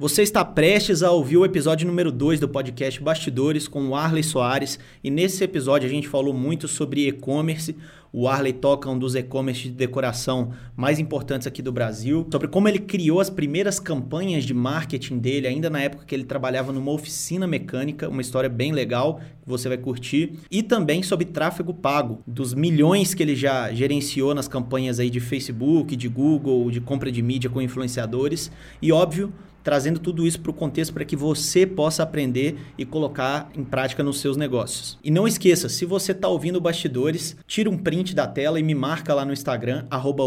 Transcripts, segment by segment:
Você está prestes a ouvir o episódio número 2 do podcast Bastidores com o Arley Soares. E nesse episódio a gente falou muito sobre e-commerce. O Arley toca um dos e-commerce de decoração mais importantes aqui do Brasil, sobre como ele criou as primeiras campanhas de marketing dele, ainda na época que ele trabalhava numa oficina mecânica, uma história bem legal que você vai curtir, e também sobre tráfego pago, dos milhões que ele já gerenciou nas campanhas aí de Facebook, de Google, de compra de mídia com influenciadores, e óbvio, trazendo tudo isso para o contexto para que você possa aprender e colocar em prática nos seus negócios. E não esqueça, se você está ouvindo bastidores, tira um print da tela e me marca lá no Instagram, arroba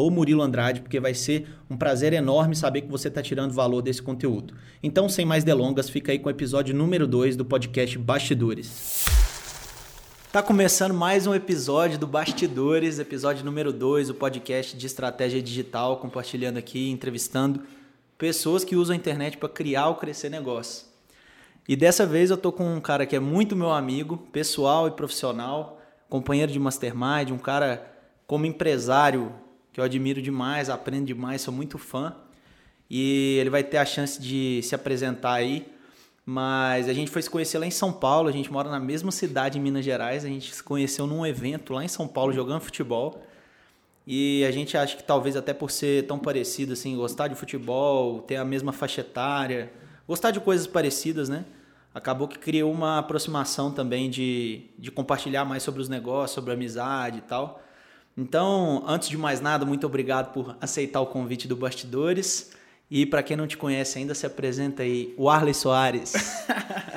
porque vai ser um prazer enorme saber que você está tirando valor desse conteúdo. Então, sem mais delongas, fica aí com o episódio número 2 do podcast Bastidores. Tá começando mais um episódio do Bastidores, episódio número 2, o podcast de estratégia digital, compartilhando aqui, entrevistando pessoas que usam a internet para criar ou crescer negócio. E dessa vez eu tô com um cara que é muito meu amigo, pessoal e profissional, companheiro de mastermind, um cara como empresário que eu admiro demais, aprendo demais, sou muito fã. E ele vai ter a chance de se apresentar aí. Mas a gente foi se conhecer lá em São Paulo, a gente mora na mesma cidade em Minas Gerais, a gente se conheceu num evento lá em São Paulo jogando futebol. E a gente acha que talvez até por ser tão parecido, assim, gostar de futebol, ter a mesma faixa etária, gostar de coisas parecidas, né? Acabou que criou uma aproximação também de, de compartilhar mais sobre os negócios, sobre a amizade e tal. Então, antes de mais nada, muito obrigado por aceitar o convite do Bastidores. E para quem não te conhece ainda, se apresenta aí, o Arley Soares.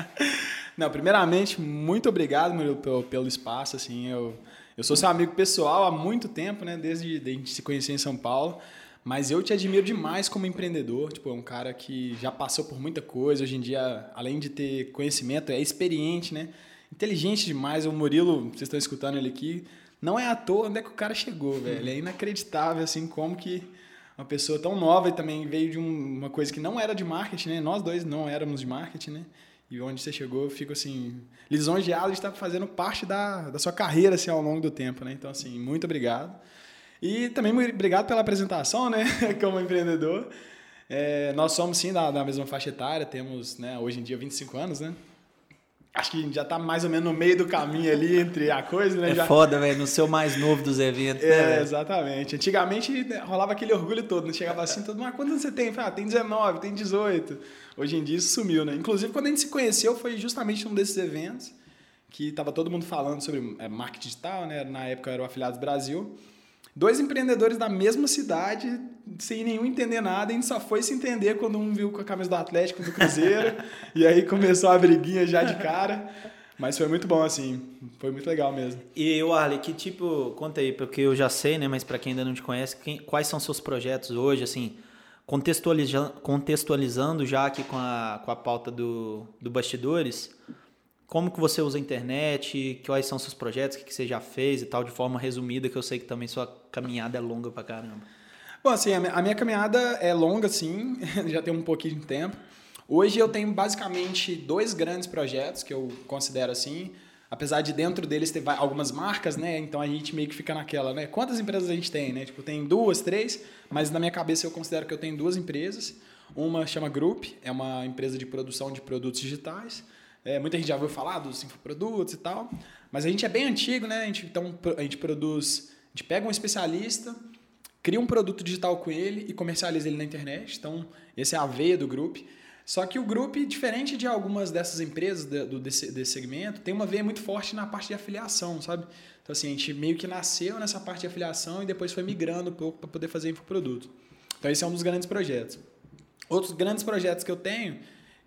não, primeiramente, muito obrigado pelo, pelo espaço, assim, eu eu sou seu amigo pessoal há muito tempo, né? Desde a gente se conhecer em São Paulo. Mas eu te admiro demais como empreendedor. Tipo, é um cara que já passou por muita coisa. Hoje em dia, além de ter conhecimento, é experiente, né? Inteligente demais. O Murilo, vocês estão escutando ele aqui, não é à toa onde é que o cara chegou, velho. É inacreditável, assim, como que uma pessoa tão nova e também veio de um, uma coisa que não era de marketing, né? Nós dois não éramos de marketing, né? E onde você chegou, eu fico assim, lisonjeado de estar fazendo parte da, da sua carreira assim, ao longo do tempo, né? Então, assim, muito obrigado. E também muito obrigado pela apresentação, né? Como empreendedor. É, nós somos, sim, da, da mesma faixa etária, temos, né, hoje em dia, 25 anos, né? Acho que já está mais ou menos no meio do caminho ali entre a coisa, né? É já... foda, velho, no seu mais novo dos eventos, é, né? É, exatamente. Antigamente né, rolava aquele orgulho todo, né? Chegava assim, todo mundo, ah, quantos você tem? Ah, tem 19, tem 18. Hoje em dia isso sumiu, né? Inclusive, quando a gente se conheceu, foi justamente num desses eventos que estava todo mundo falando sobre é, marketing digital, né? Na época era o Afiliados Brasil. Dois empreendedores da mesma cidade, sem nenhum entender nada, a gente só foi se entender quando um viu com a camisa do Atlético do Cruzeiro, e aí começou a briguinha já de cara. Mas foi muito bom, assim. Foi muito legal mesmo. E o Arley, que tipo, conta aí, porque eu já sei, né? Mas para quem ainda não te conhece, quem, quais são seus projetos hoje, assim, contextualizando, contextualizando já aqui com a, com a pauta do, do bastidores, como que você usa a internet, quais são seus projetos, o que, você já fez e tal, de forma resumida, que eu sei que também sua caminhada é longa pra caramba. Bom, assim, a minha caminhada é longa, sim, já tem um pouquinho de tempo. Hoje eu tenho basicamente dois grandes projetos que eu considero assim, apesar de dentro deles ter algumas marcas, né? Então a gente meio que fica naquela, né? Quantas empresas a gente tem, né? Tipo, tem duas, três, mas na minha cabeça eu considero que eu tenho duas empresas. Uma chama Group, é uma empresa de produção de produtos digitais. É, muita gente já ouviu falar dos infoprodutos e tal, mas a gente é bem antigo, né? A gente, então, a gente produz, a gente pega um especialista, cria um produto digital com ele e comercializa ele na internet. Então, esse é a veia do Group. Só que o Group, diferente de algumas dessas empresas do, desse, desse segmento, tem uma veia muito forte na parte de afiliação, sabe? Então, assim, a gente meio que nasceu nessa parte de afiliação e depois foi migrando um pouco para poder fazer infoproduto. Então, esse é um dos grandes projetos. Outros grandes projetos que eu tenho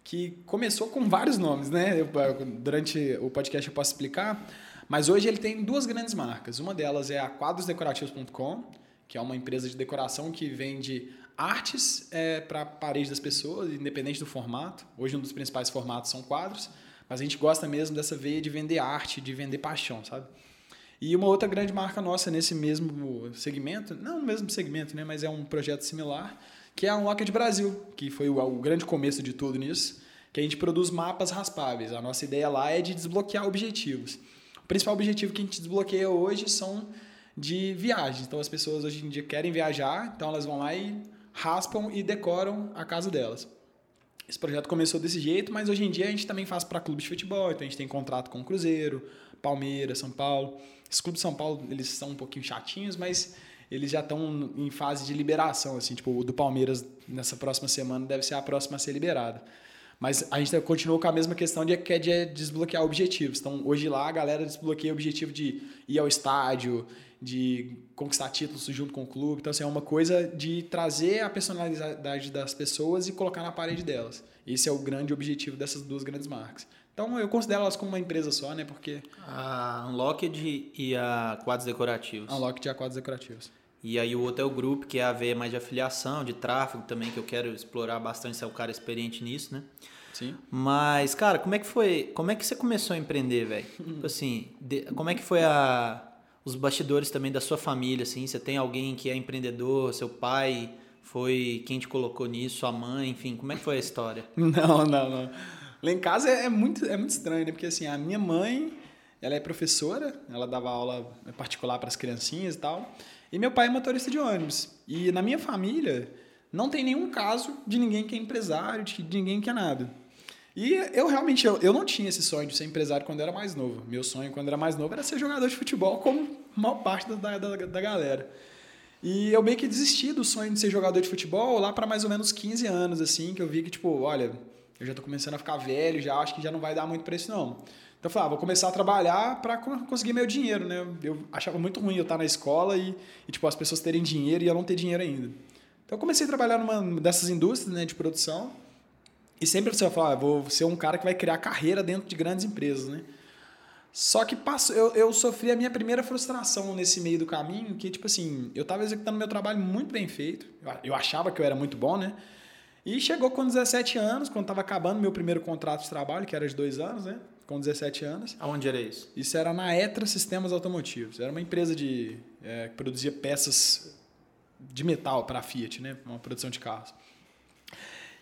que começou com vários nomes, né? Eu, durante o podcast eu posso explicar, mas hoje ele tem duas grandes marcas. Uma delas é a quadrosdecorativos.com, que é uma empresa de decoração que vende artes é, para a parede das pessoas, independente do formato. Hoje um dos principais formatos são quadros, mas a gente gosta mesmo dessa veia de vender arte, de vender paixão, sabe? E uma outra grande marca nossa nesse mesmo segmento, não no mesmo segmento, né, mas é um projeto similar, que é a Unlocked Brasil, que foi o, o grande começo de tudo nisso, que a gente produz mapas raspáveis. A nossa ideia lá é de desbloquear objetivos. O principal objetivo que a gente desbloqueia hoje são de viagens. Então as pessoas hoje em dia querem viajar, então elas vão lá e raspam e decoram a casa delas. Esse projeto começou desse jeito, mas hoje em dia a gente também faz para clubes de futebol, então a gente tem contrato com o Cruzeiro, Palmeiras, São Paulo. Os clubes de São Paulo, eles são um pouquinho chatinhos, mas eles já estão em fase de liberação, assim, tipo, o do Palmeiras nessa próxima semana deve ser a próxima a ser liberada. Mas a gente continuou com a mesma questão de que é de desbloquear objetivos. Então, hoje lá a galera desbloqueia o objetivo de ir ao estádio, de conquistar títulos junto com o clube. Então, assim, é uma coisa de trazer a personalidade das pessoas e colocar na parede delas. Esse é o grande objetivo dessas duas grandes marcas. Então, eu considero elas como uma empresa só, né? Porque... A Unlocked e a Quadros Decorativos. A Unlocked e a Quadros Decorativos. E aí o outro é o grupo, que é a veia mais de afiliação, de tráfego também, que eu quero explorar bastante, ser o cara experiente nisso, né? Sim. Mas, cara, como é que foi? Como é que você começou a empreender, velho? Tipo assim, de, como é que foi a, os bastidores também da sua família, assim? Você tem alguém que é empreendedor, seu pai foi quem te colocou nisso, sua mãe, enfim, como é que foi a história? Não, não, não. Lá em casa é, é muito, é muito estranho, né? Porque assim, a minha mãe, ela é professora, ela dava aula particular para as criancinhas e tal. E meu pai é motorista de ônibus. E na minha família não tem nenhum caso de ninguém que é empresário, de ninguém que é nada. E eu realmente eu, eu não tinha esse sonho de ser empresário quando eu era mais novo. Meu sonho quando eu era mais novo era ser jogador de futebol, como maior parte da, da, da galera. E eu meio que desisti do sonho de ser jogador de futebol lá para mais ou menos 15 anos, assim, que eu vi que, tipo, olha, eu já tô começando a ficar velho, já acho que já não vai dar muito para isso, não. Então eu falei, ah, vou começar a trabalhar para conseguir meu dinheiro, né? Eu achava muito ruim eu estar na escola e, e, tipo, as pessoas terem dinheiro e eu não ter dinheiro ainda. Então eu comecei a trabalhar numa dessas indústrias né, de produção e sempre você vai falar, ah, vou ser um cara que vai criar carreira dentro de grandes empresas, né? Só que passou, eu, eu sofri a minha primeira frustração nesse meio do caminho, que, tipo assim, eu estava executando meu trabalho muito bem feito, eu achava que eu era muito bom, né? E chegou com 17 anos, quando estava acabando meu primeiro contrato de trabalho, que era de dois anos, né? Com 17 anos. Aonde era isso? Isso era na Etra Sistemas Automotivos. Era uma empresa de, é, que produzia peças de metal para a Fiat, né? Uma produção de carros.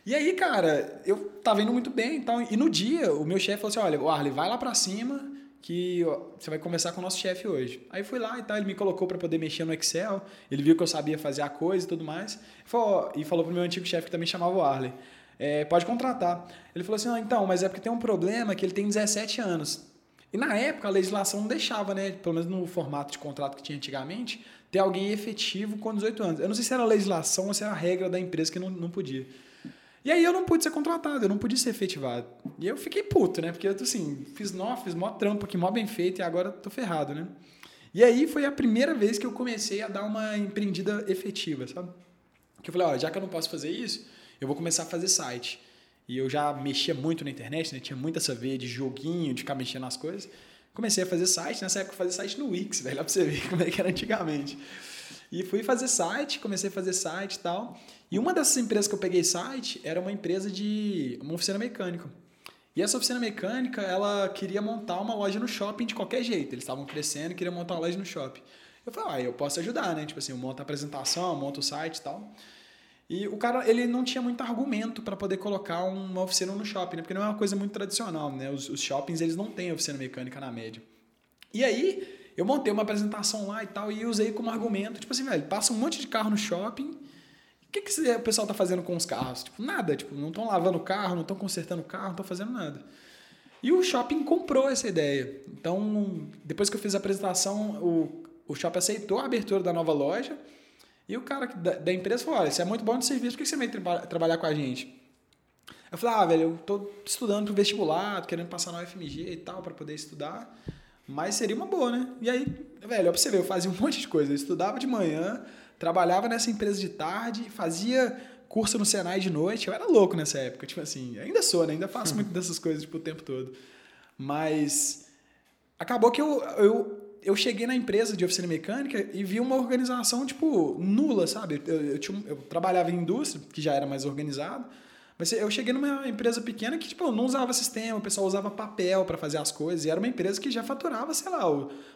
E aí, cara, eu tava indo muito bem então, e no dia o meu chefe falou assim: olha, Arley, vai lá para cima que você vai conversar com o nosso chefe hoje. Aí fui lá e tal, ele me colocou para poder mexer no Excel, ele viu que eu sabia fazer a coisa e tudo mais, e falou pro meu antigo chefe que também chamava o Arley, é, pode contratar. Ele falou assim, então, mas é porque tem um problema que ele tem 17 anos. E na época a legislação não deixava, né, pelo menos no formato de contrato que tinha antigamente, ter alguém efetivo com 18 anos. Eu não sei se era a legislação ou se era a regra da empresa que não, não podia. E aí eu não pude ser contratado, eu não pude ser efetivado. E eu fiquei puto, né? Porque eu, assim, fiz, nó, fiz mó trampo aqui, mó bem feito, e agora tô ferrado, né? E aí foi a primeira vez que eu comecei a dar uma empreendida efetiva, sabe? Que eu falei, ó, já que eu não posso fazer isso, eu vou começar a fazer site. E eu já mexia muito na internet, né? Tinha muita essa veia de joguinho, de ficar mexendo nas coisas. Comecei a fazer site, nessa época eu fazia site no Wix, velho, lá pra você ver como é que era antigamente. E fui fazer site, comecei a fazer site e tal. E uma dessas empresas que eu peguei site era uma empresa de uma oficina mecânica. E essa oficina mecânica, ela queria montar uma loja no shopping de qualquer jeito. Eles estavam crescendo e queriam montar uma loja no shopping. Eu falei, ah, eu posso ajudar, né? Tipo assim, eu monto a apresentação, monto o site e tal. E o cara, ele não tinha muito argumento para poder colocar uma oficina no shopping, né? Porque não é uma coisa muito tradicional, né? Os, os shoppings, eles não têm oficina mecânica na média. E aí, eu montei uma apresentação lá e tal, e usei como argumento, tipo assim, velho, passa um monte de carro no shopping o que, que o pessoal está fazendo com os carros? Tipo, nada. Tipo, não estão lavando o carro, não estão consertando o carro, não estão fazendo nada. E o shopping comprou essa ideia. Então, depois que eu fiz a apresentação, o, o shopping aceitou a abertura da nova loja. E o cara da, da empresa falou: Olha, você é muito bom de serviço, por que você vem tra trabalhar com a gente? Eu falei: Ah, velho, eu estou estudando para o vestibular, tô querendo passar na UFMG e tal, para poder estudar. Mas seria uma boa, né? E aí, velho, ó, pra você ver, eu fazia um monte de coisa. Eu estudava de manhã, trabalhava nessa empresa de tarde, fazia curso no Senai de noite. Eu era louco nessa época, tipo assim, ainda sou, né? Ainda faço muito dessas coisas tipo, o tempo todo. Mas acabou que eu, eu, eu cheguei na empresa de oficina mecânica e vi uma organização, tipo, nula, sabe? Eu, eu, tinha, eu trabalhava em indústria, que já era mais organizado, mas eu cheguei numa empresa pequena que, tipo, não usava sistema, o pessoal usava papel para fazer as coisas, e era uma empresa que já faturava, sei lá,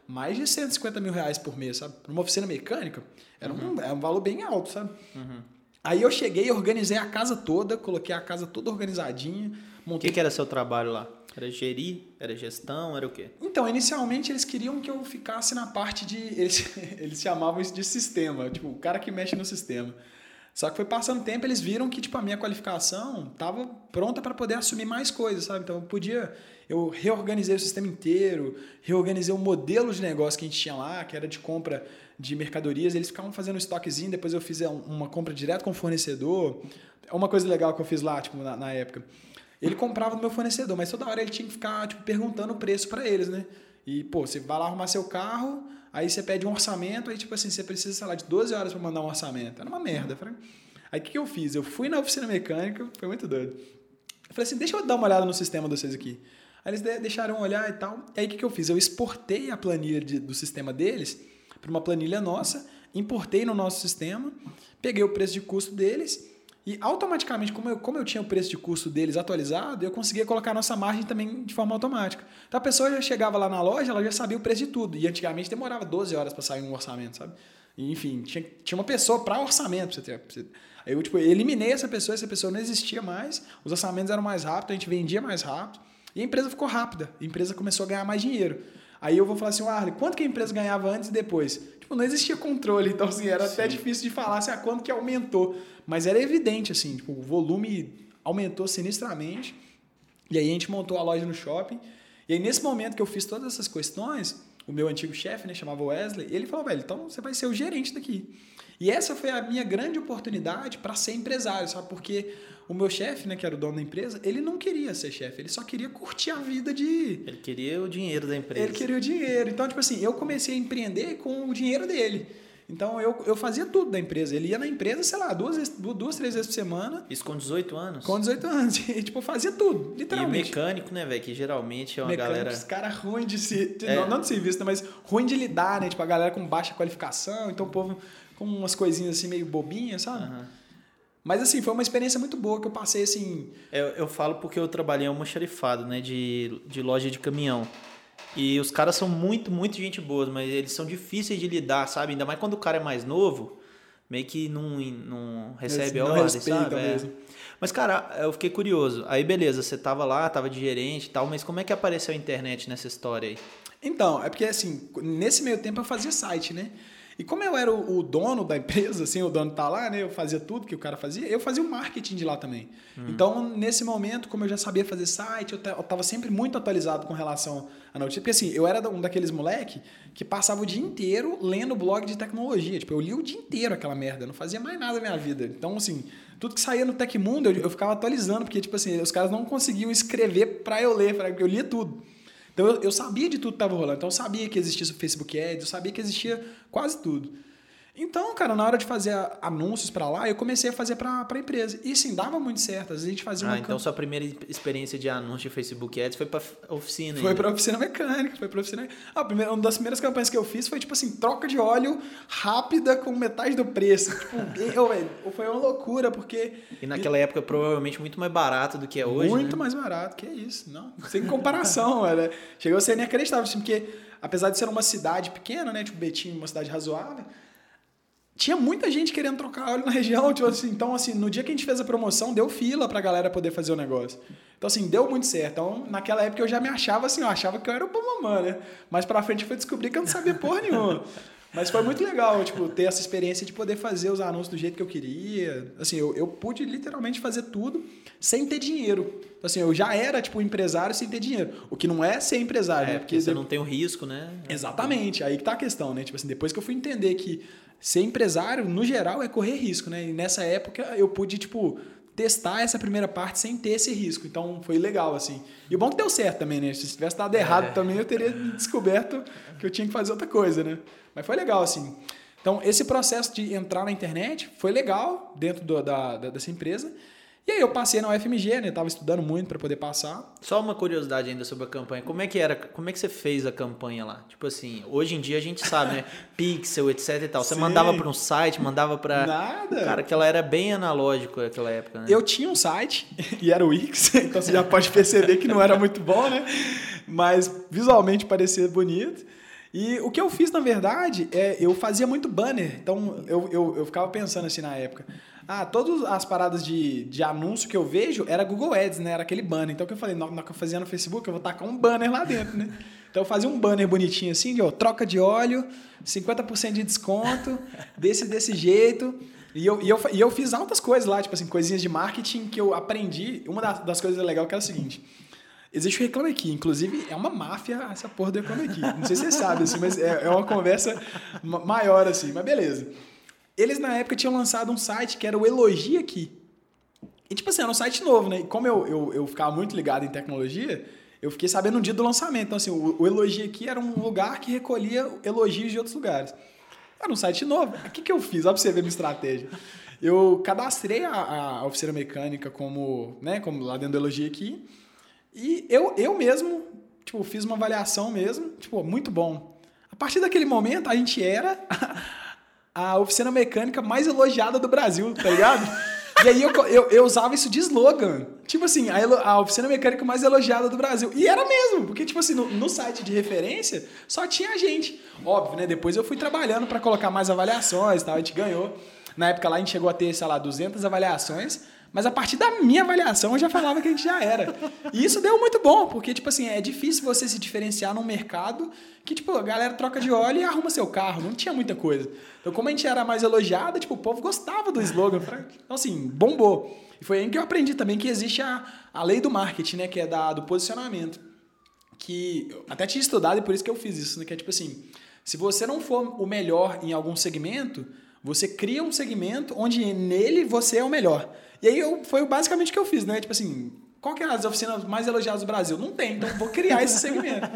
mais de 150 mil reais por mês, sabe? Uma oficina mecânica, era, uhum. um, era um valor bem alto, sabe? Uhum. Aí eu cheguei, organizei a casa toda, coloquei a casa toda organizadinha. Montei... O que, que era seu trabalho lá? Era gerir? Era gestão? Era o quê? Então, inicialmente eles queriam que eu ficasse na parte de. Eles, eles chamavam isso de sistema, tipo, o cara que mexe no sistema. Só que foi passando tempo, eles viram que tipo a minha qualificação estava pronta para poder assumir mais coisas, sabe? Então eu podia, eu reorganizei o sistema inteiro, reorganizei o modelo de negócio que a gente tinha lá, que era de compra de mercadorias, eles ficavam fazendo um estoquezinho, depois eu fiz uma compra direto com o fornecedor. É uma coisa legal que eu fiz lá, tipo, na, na época. Ele comprava do meu fornecedor, mas toda hora ele tinha que ficar tipo, perguntando o preço para eles, né? E, pô, você vai lá arrumar seu carro, aí você pede um orçamento, aí, tipo assim, você precisa, sei lá, de 12 horas para mandar um orçamento. Era uma merda. Aí o que, que eu fiz? Eu fui na oficina mecânica, foi muito doido. Eu falei assim, deixa eu dar uma olhada no sistema de vocês aqui. Aí eles deixaram olhar e tal. E aí o que, que eu fiz? Eu exportei a planilha de, do sistema deles para uma planilha nossa, importei no nosso sistema, peguei o preço de custo deles e automaticamente, como eu, como eu tinha o preço de custo deles atualizado, eu conseguia colocar a nossa margem também de forma automática. Então a pessoa já chegava lá na loja, ela já sabia o preço de tudo. E antigamente demorava 12 horas para sair um orçamento, sabe? E, enfim, tinha, tinha uma pessoa para orçamento. Pra você ter, pra você... Aí eu tipo, eliminei essa pessoa, essa pessoa não existia mais, os orçamentos eram mais rápidos, a gente vendia mais rápido. E a empresa ficou rápida, a empresa começou a ganhar mais dinheiro. Aí eu vou falar assim, Arley, quanto que a empresa ganhava antes e depois? Tipo, não existia controle, então assim, era Sim. até difícil de falar assim, ah, quanto que aumentou. Mas era evidente, assim, tipo, o volume aumentou sinistramente. E aí a gente montou a loja no shopping. E aí nesse momento que eu fiz todas essas questões, o meu antigo chefe, né, chamava Wesley, ele falou, velho, então você vai ser o gerente daqui. E essa foi a minha grande oportunidade para ser empresário, sabe? Porque o meu chefe, né, que era o dono da empresa, ele não queria ser chefe, ele só queria curtir a vida de. Ele queria o dinheiro da empresa. Ele queria o dinheiro. Então, tipo assim, eu comecei a empreender com o dinheiro dele. Então eu, eu fazia tudo da empresa. Ele ia na empresa, sei lá, duas, duas três vezes por semana. Isso com 18 anos? Com 18 anos. E, tipo, fazia tudo, literalmente. E mecânico, né, velho? Que geralmente é uma mecânico, galera. Os caras ruins de se. É. Não, não de serviço, né, mas ruim de lidar, né? Tipo, a galera com baixa qualificação. Então o povo com umas coisinhas assim meio bobinhas, sabe? Uhum. Mas assim, foi uma experiência muito boa que eu passei assim. Eu, eu falo porque eu trabalhei uma xerifado, né? De, de loja de caminhão. E os caras são muito, muito gente boa, mas eles são difíceis de lidar, sabe? Ainda mais quando o cara é mais novo, meio que não, não recebe a ordem, sabe? É. Mas, cara, eu fiquei curioso. Aí, beleza, você tava lá, tava de gerente e tal, mas como é que apareceu a internet nessa história aí? Então, é porque assim, nesse meio tempo eu fazia site, né? E como eu era o, dono da empresa, assim, o dono tá lá, né? Eu fazia tudo que o cara fazia, eu fazia o marketing de lá também. Hum. Então, nesse momento, como eu já sabia fazer site, eu estava sempre muito atualizado com relação à notícia. Porque assim, eu era um daqueles moleque que passava o dia inteiro lendo blog de tecnologia. Tipo, eu li o dia inteiro aquela merda, não fazia mais nada na minha vida. Então, assim, tudo que saía no Tecmundo, eu, eu ficava atualizando, porque, tipo assim, os caras não conseguiam escrever para eu ler, porque eu lia tudo. Então eu, eu sabia de tudo que estava rolando. Então eu sabia que existia o Facebook Ads, eu sabia que existia quase tudo. Então, cara, na hora de fazer anúncios para lá, eu comecei a fazer para a empresa. E sim, dava muito certo. Às vezes a gente fazia ah, uma. então sua primeira experiência de anúncio de Facebook Ads foi para oficina. Foi para oficina mecânica. Foi para oficina. Ah, primeira, uma das primeiras campanhas que eu fiz foi tipo assim: troca de óleo rápida com metade do preço. tipo, eu, foi uma loucura, porque. E naquela e... época, provavelmente muito mais barato do que é hoje. Muito né? mais barato, que é isso. Não, sem comparação, velho. Chegou a ser inacreditável, assim, porque apesar de ser uma cidade pequena, né? Tipo, Betim, uma cidade razoável tinha muita gente querendo trocar óleo na região. Tipo assim, então, assim, no dia que a gente fez a promoção, deu fila pra galera poder fazer o negócio. Então, assim, deu muito certo. Então, naquela época eu já me achava assim, eu achava que eu era o Bamamã, né? Mas pra frente foi descobrir que eu não sabia porra nenhuma. Mas foi muito legal, tipo, ter essa experiência de poder fazer os anúncios do jeito que eu queria. Assim, eu, eu pude literalmente fazer tudo sem ter dinheiro. Assim, eu já era, tipo, empresário sem ter dinheiro. O que não é ser empresário, é, né? Porque, porque você de... não tem o risco, né? Exatamente. Aí que tá a questão, né? Tipo assim, depois que eu fui entender que ser empresário, no geral, é correr risco, né? E nessa época eu pude, tipo, testar essa primeira parte sem ter esse risco. Então foi legal, assim. E o bom é que deu certo também, né? Se tivesse dado errado é. também, eu teria descoberto que eu tinha que fazer outra coisa, né? Mas foi legal, assim. Então, esse processo de entrar na internet foi legal dentro do, da, da, dessa empresa. E aí eu passei na UFMG, né? Tava estudando muito para poder passar. Só uma curiosidade ainda sobre a campanha. Como é que era? Como é que você fez a campanha lá? Tipo assim, hoje em dia a gente sabe, né? Pixel, etc e tal. Você Sim. mandava para um site, mandava para Nada. Cara, aquela era bem analógico naquela época, né? Eu tinha um site e era o Wix, então você já pode perceber que não era muito bom, né? Mas visualmente parecia bonito. E o que eu fiz, na verdade, é eu fazia muito banner. Então eu, eu, eu ficava pensando assim na época. Ah, todas as paradas de, de anúncio que eu vejo era Google Ads, né? Era aquele banner. Então, que eu falei, na hora que eu fazia no Facebook, eu vou tacar um banner lá dentro, né? Então, eu fazia um banner bonitinho assim, de ó, troca de óleo, 50% de desconto, desse desse jeito. E eu, e, eu, e eu fiz altas coisas lá, tipo assim, coisinhas de marketing que eu aprendi. Uma das, das coisas legais que era o seguinte. Existe o Reclame Aqui. Inclusive, é uma máfia essa porra do Reclame Aqui. Não sei se você sabe, assim, mas é, é uma conversa maior, assim. Mas beleza. Eles, na época, tinham lançado um site que era o Elogia Aqui. E, tipo assim, era um site novo, né? E como eu, eu, eu ficava muito ligado em tecnologia, eu fiquei sabendo no dia do lançamento. Então, assim, o, o Elogia Aqui era um lugar que recolhia elogios de outros lugares. Era um site novo. O que, que eu fiz? Olha pra você ver minha estratégia. Eu cadastrei a, a oficina mecânica como, né, como lá dentro do Elogia Aqui. E eu, eu mesmo, tipo, fiz uma avaliação mesmo, tipo, muito bom. A partir daquele momento, a gente era a, a oficina mecânica mais elogiada do Brasil, tá ligado? E aí eu, eu, eu, usava isso de slogan. Tipo assim, a, a, oficina mecânica mais elogiada do Brasil. E era mesmo, porque, tipo assim, no, no site de referência só tinha gente. Óbvio, né? Depois eu fui trabalhando para colocar mais avaliações tal, a gente ganhou. Na época lá a gente chegou a ter, sei lá, 200 avaliações. Mas a partir da minha avaliação eu já falava que a gente já era. E isso deu muito bom, porque, tipo assim, é difícil você se diferenciar num mercado que, tipo, a galera troca de óleo e arruma seu carro. Não tinha muita coisa. Então, como a gente era mais elogiada, tipo, o povo gostava do slogan. Então, assim, bombou. E foi aí que eu aprendi também que existe a, a lei do marketing, né? Que é da, do posicionamento. Que eu até tinha estudado e por isso que eu fiz isso, né? Que é tipo assim, se você não for o melhor em algum segmento, você cria um segmento onde nele você é o melhor. E aí eu, foi basicamente o que eu fiz, né? Tipo assim, qual que é as oficinas mais elogiadas do Brasil? Não tem, então vou criar esse segmento.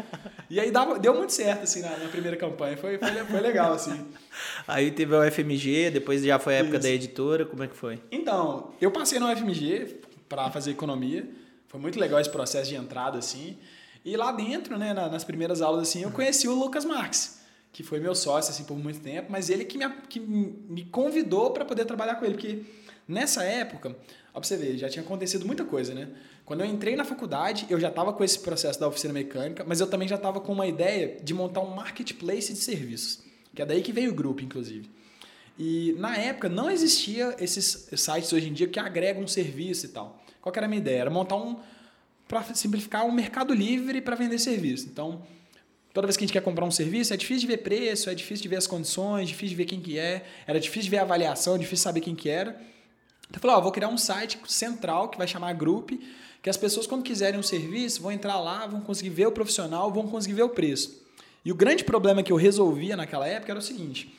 E aí dava, deu muito certo, assim, na, na primeira campanha. Foi, foi, foi, legal, assim. Aí teve o FMG, depois já foi a época Isso. da editora, como é que foi? Então, eu passei no FMG para fazer economia. Foi muito legal esse processo de entrada, assim. E lá dentro, né, nas primeiras aulas, assim, eu conheci o Lucas Marques, que foi meu sócio, assim, por muito tempo, mas ele que me, que me convidou para poder trabalhar com ele, porque Nessa época, ó, pra você ver, já tinha acontecido muita coisa, né? Quando eu entrei na faculdade, eu já estava com esse processo da oficina mecânica, mas eu também já estava com uma ideia de montar um marketplace de serviços, que é daí que veio o grupo, inclusive. E na época não existia esses sites hoje em dia que agregam um serviço e tal. Qual que era a minha ideia? Era montar um para simplificar um mercado livre para vender serviço. Então, toda vez que a gente quer comprar um serviço, é difícil de ver preço, é difícil de ver as condições, difícil de ver quem que é, era difícil de ver a avaliação, difícil de saber quem que era. Então eu falei, ó, vou criar um site central que vai chamar Group, que as pessoas quando quiserem um serviço vão entrar lá, vão conseguir ver o profissional, vão conseguir ver o preço. E o grande problema que eu resolvia naquela época era o seguinte: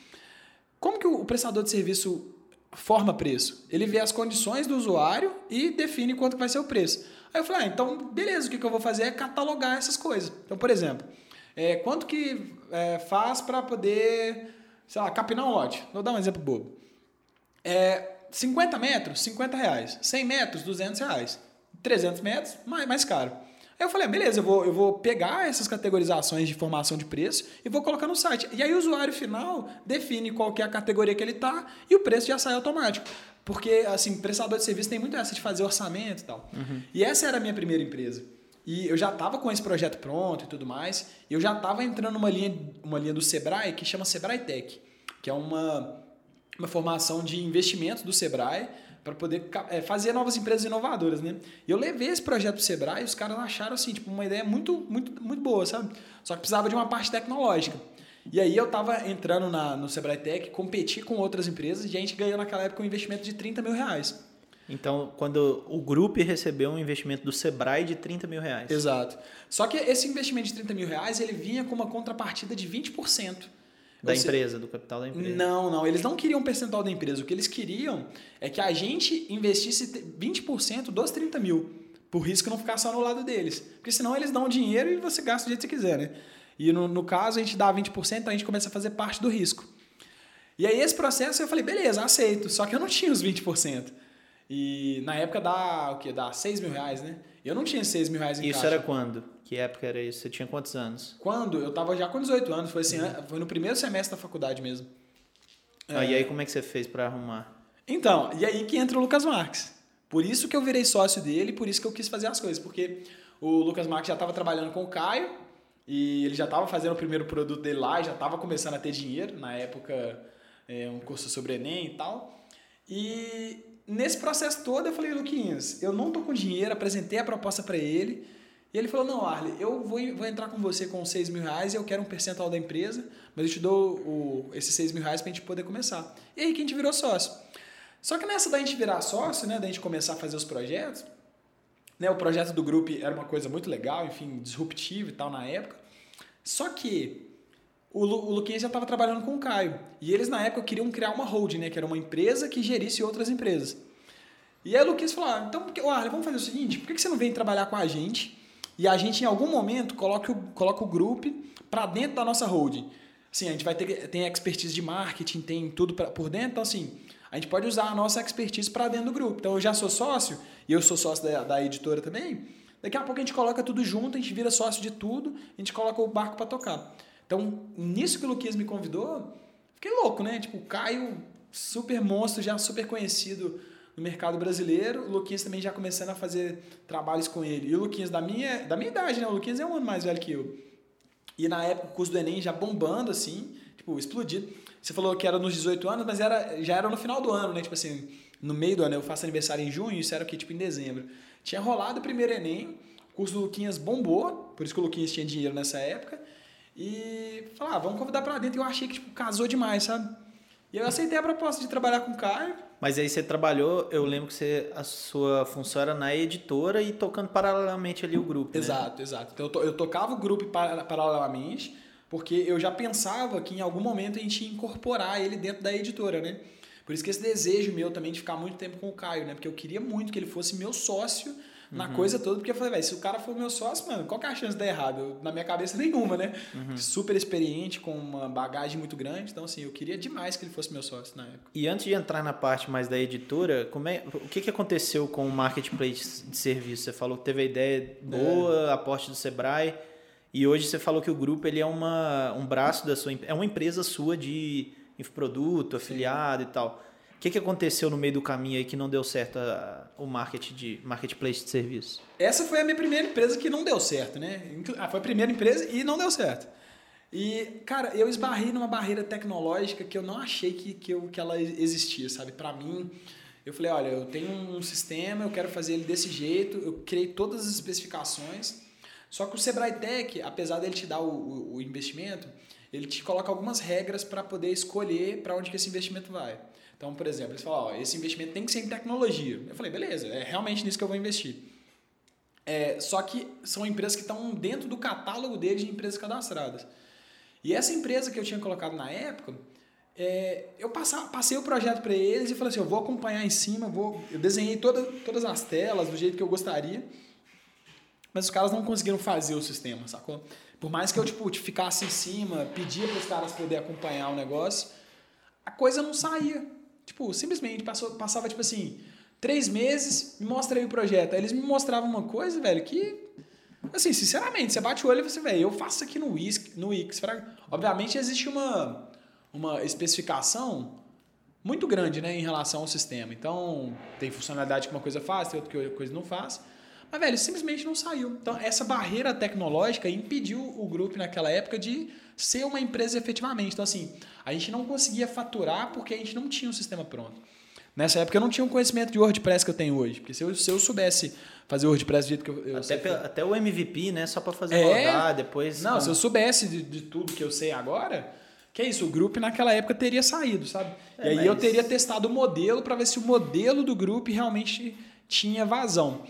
como que o prestador de serviço forma preço? Ele vê as condições do usuário e define quanto vai ser o preço. Aí eu falei, ah, então beleza, o que eu vou fazer é catalogar essas coisas. Então, por exemplo, é, quanto que é, faz para poder, sei lá, capinar um lote? Vou dar um exemplo bobo. É, 50 metros, 50 reais. 100 metros, 200 reais. 300 metros, mais, mais caro. Aí eu falei, ah, beleza, eu vou, eu vou pegar essas categorizações de informação de preço e vou colocar no site. E aí o usuário final define qual é a categoria que ele está e o preço já sai automático. Porque, assim, prestador de serviço tem muito essa de fazer orçamento e tal. Uhum. E essa era a minha primeira empresa. E eu já estava com esse projeto pronto e tudo mais. E eu já estava entrando numa linha, uma linha do Sebrae que chama Sebrae Tech, que é uma uma formação de investimento do Sebrae para poder é, fazer novas empresas inovadoras, né? E eu levei esse projeto para o Sebrae e os caras acharam assim, tipo, uma ideia muito, muito, muito boa, sabe? Só que precisava de uma parte tecnológica. E aí eu estava entrando na, no Sebrae Tech, competi com outras empresas e a gente ganhou naquela época um investimento de 30 mil reais. Então, quando o grupo recebeu um investimento do Sebrae de 30 mil reais. Exato. Só que esse investimento de 30 mil reais, ele vinha com uma contrapartida de 20%. Da Você... empresa, do capital da empresa. Não, não. Eles não queriam um percentual da empresa. O que eles queriam é que a gente investisse 20% dos 30 mil. Por risco não ficar só no lado deles. Porque senão eles dão dinheiro e você gasta do jeito que você quiser, né? E no, no caso, a gente dá 20%, então a gente começa a fazer parte do risco. E aí esse processo eu falei, beleza, aceito. Só que eu não tinha os 20%. E na época dá o quê? Dá 6 mil reais, né? Eu não tinha 6 mil reais em Isso caixa. era quando? Que época era isso? Você tinha quantos anos? Quando? Eu tava já com 18 anos. Foi, assim, uhum. foi no primeiro semestre da faculdade mesmo. Ah, é... E aí como é que você fez para arrumar? Então, e aí que entra o Lucas Marques. Por isso que eu virei sócio dele, por isso que eu quis fazer as coisas. Porque o Lucas Marques já estava trabalhando com o Caio e ele já estava fazendo o primeiro produto dele lá, já estava começando a ter dinheiro. Na época, é, um curso sobre Enem e tal. E nesse processo todo eu falei, Luquinhas, eu não tô com dinheiro, apresentei a proposta para ele e ele falou: Não, Arley, eu vou, vou entrar com você com 6 mil reais e eu quero um percentual da empresa, mas eu te dou o, esses 6 mil reais para a gente poder começar. E aí que a gente virou sócio. Só que nessa da gente virar sócio, né, da gente começar a fazer os projetos, né, o projeto do grupo era uma coisa muito legal, enfim, disruptivo e tal na época. Só que o, Lu, o já estava trabalhando com o Caio. E eles, na época, queriam criar uma holding, né, que era uma empresa que gerisse outras empresas. E aí o Luquinhas falou, ah, então, Arley, vamos fazer o seguinte, por que você não vem trabalhar com a gente e a gente, em algum momento, coloca o, coloca o grupo para dentro da nossa holding? Assim, a gente vai ter tem expertise de marketing, tem tudo pra, por dentro, então assim, a gente pode usar a nossa expertise para dentro do grupo. Então eu já sou sócio e eu sou sócio da, da editora também. Daqui a pouco a gente coloca tudo junto, a gente vira sócio de tudo, a gente coloca o barco para tocar. Então, nisso que o Luquinhas me convidou, fiquei louco, né? Tipo, o Caio, super monstro, já super conhecido no mercado brasileiro. O Luquinhas também já começando a fazer trabalhos com ele. E o Luquinhas da minha, da minha idade, né? O Luquinhas é um ano mais velho que eu. E na época o curso do Enem já bombando, assim, tipo, explodido. Você falou que era nos 18 anos, mas era, já era no final do ano, né? Tipo assim, no meio do ano. Eu faço aniversário em junho, isso era o que, tipo, em dezembro. Tinha rolado o primeiro Enem, o curso do Luquinhas bombou, por isso que o Luquinhas tinha dinheiro nessa época. E falar, ah, vamos convidar para dentro. E eu achei que tipo, casou demais, sabe? E eu aceitei a proposta de trabalhar com o Caio. Mas aí você trabalhou, eu lembro que você, a sua função era na editora e tocando paralelamente ali o grupo. Né? Exato, exato. Então eu, to, eu tocava o grupo paralelamente, porque eu já pensava que em algum momento a gente ia incorporar ele dentro da editora, né? Por isso que esse desejo meu também de ficar muito tempo com o Caio, né? Porque eu queria muito que ele fosse meu sócio na uhum. coisa toda, porque eu falei, velho, se o cara for meu sócio, mano, qual que é a chance de dar errado? Eu, na minha cabeça, nenhuma, né? Uhum. Super experiente, com uma bagagem muito grande, então, assim, eu queria demais que ele fosse meu sócio na época. E antes de entrar na parte mais da editora, como é, o que, que aconteceu com o marketplace de serviço? Você falou que teve a ideia boa, é. aporte do Sebrae, e hoje você falou que o grupo ele é uma, um braço da sua é uma empresa sua de infoproduto, afiliado Sim. e tal. O que, que aconteceu no meio do caminho aí que não deu certo a, o market de, marketplace de serviço? Essa foi a minha primeira empresa que não deu certo, né? Ah, foi a primeira empresa e não deu certo. E, cara, eu esbarrei numa barreira tecnológica que eu não achei que, que, eu, que ela existia, sabe? Para mim, eu falei, olha, eu tenho um sistema, eu quero fazer ele desse jeito, eu criei todas as especificações, só que o Sebrae Tech, apesar dele te dar o, o, o investimento, ele te coloca algumas regras para poder escolher para onde que esse investimento vai. Então, por exemplo, eles falam, ó, esse investimento tem que ser em tecnologia. Eu falei, beleza, é realmente nisso que eu vou investir. É, só que são empresas que estão dentro do catálogo deles de empresas cadastradas. E essa empresa que eu tinha colocado na época, é, eu passava, passei o projeto para eles e falei assim, eu vou acompanhar em cima, vou, eu desenhei toda, todas as telas do jeito que eu gostaria, mas os caras não conseguiram fazer o sistema, sacou? Por mais que eu tipo, ficasse em cima, pedia para os caras poderem acompanhar o negócio, a coisa não saía. Tipo, simplesmente passou, passava, tipo assim, três meses, me mostra aí o projeto. Aí eles me mostravam uma coisa, velho, que. Assim, sinceramente, você bate o olho e você, velho, eu faço aqui no Wix, no Wix. Obviamente existe uma, uma especificação muito grande, né, em relação ao sistema. Então, tem funcionalidade que uma coisa faz, tem outra que coisa não faz. Mas, velho, simplesmente não saiu. Então, essa barreira tecnológica impediu o grupo naquela época de ser uma empresa efetivamente. Então, assim, a gente não conseguia faturar porque a gente não tinha um sistema pronto. Nessa época eu não tinha o conhecimento de WordPress que eu tenho hoje. Porque se eu, se eu soubesse fazer WordPress do jeito que eu. eu até, pela, até o MVP, né? Só para fazer é... rodar, depois. Não, se eu soubesse de, de, tudo que eu sei agora, que é isso, o grupo naquela época teria saído, sabe? É, e aí mas... eu teria testado o modelo para ver se o modelo do grupo realmente tinha vazão.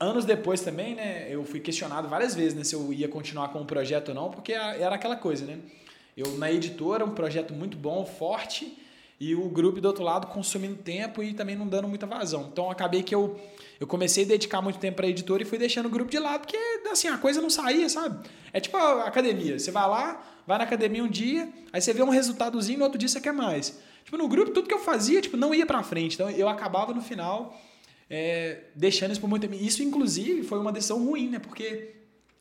Anos depois também, né, eu fui questionado várias vezes né, se eu ia continuar com o projeto ou não, porque era aquela coisa, né? Eu na editora, um projeto muito bom, forte, e o grupo do outro lado consumindo tempo e também não dando muita vazão. Então acabei que eu, eu comecei a dedicar muito tempo para editora e fui deixando o grupo de lado, porque assim, a coisa não saía, sabe? É tipo a academia. Você vai lá, vai na academia um dia, aí você vê um resultadozinho, no outro dia você quer mais. Tipo, no grupo, tudo que eu fazia, tipo, não ia para frente. Então eu acabava no final é, deixando isso por muito tempo. Isso, inclusive, foi uma decisão ruim, né? Porque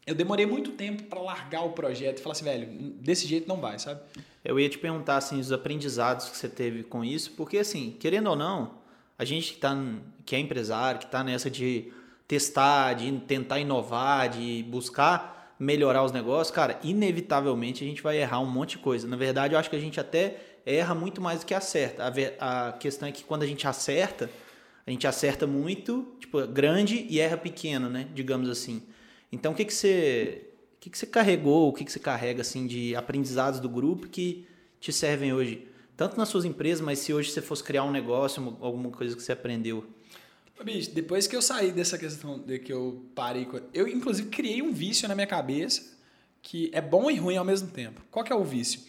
eu demorei muito tempo para largar o projeto e falar assim, velho, desse jeito não vai, sabe? Eu ia te perguntar, assim, os aprendizados que você teve com isso, porque, assim, querendo ou não, a gente que, tá, que é empresário, que está nessa de testar, de tentar inovar, de buscar melhorar os negócios, cara, inevitavelmente a gente vai errar um monte de coisa. Na verdade, eu acho que a gente até erra muito mais do que acerta. A, a questão é que quando a gente acerta, a gente acerta muito, tipo, grande e erra pequeno, né? Digamos assim. Então, o que, que você. O que, que você carregou, o que, que você carrega assim de aprendizados do grupo que te servem hoje? Tanto nas suas empresas, mas se hoje você fosse criar um negócio, alguma coisa que você aprendeu. Bicho, depois que eu saí dessa questão de que eu parei com... Eu, inclusive, criei um vício na minha cabeça que é bom e ruim ao mesmo tempo. Qual que é o vício?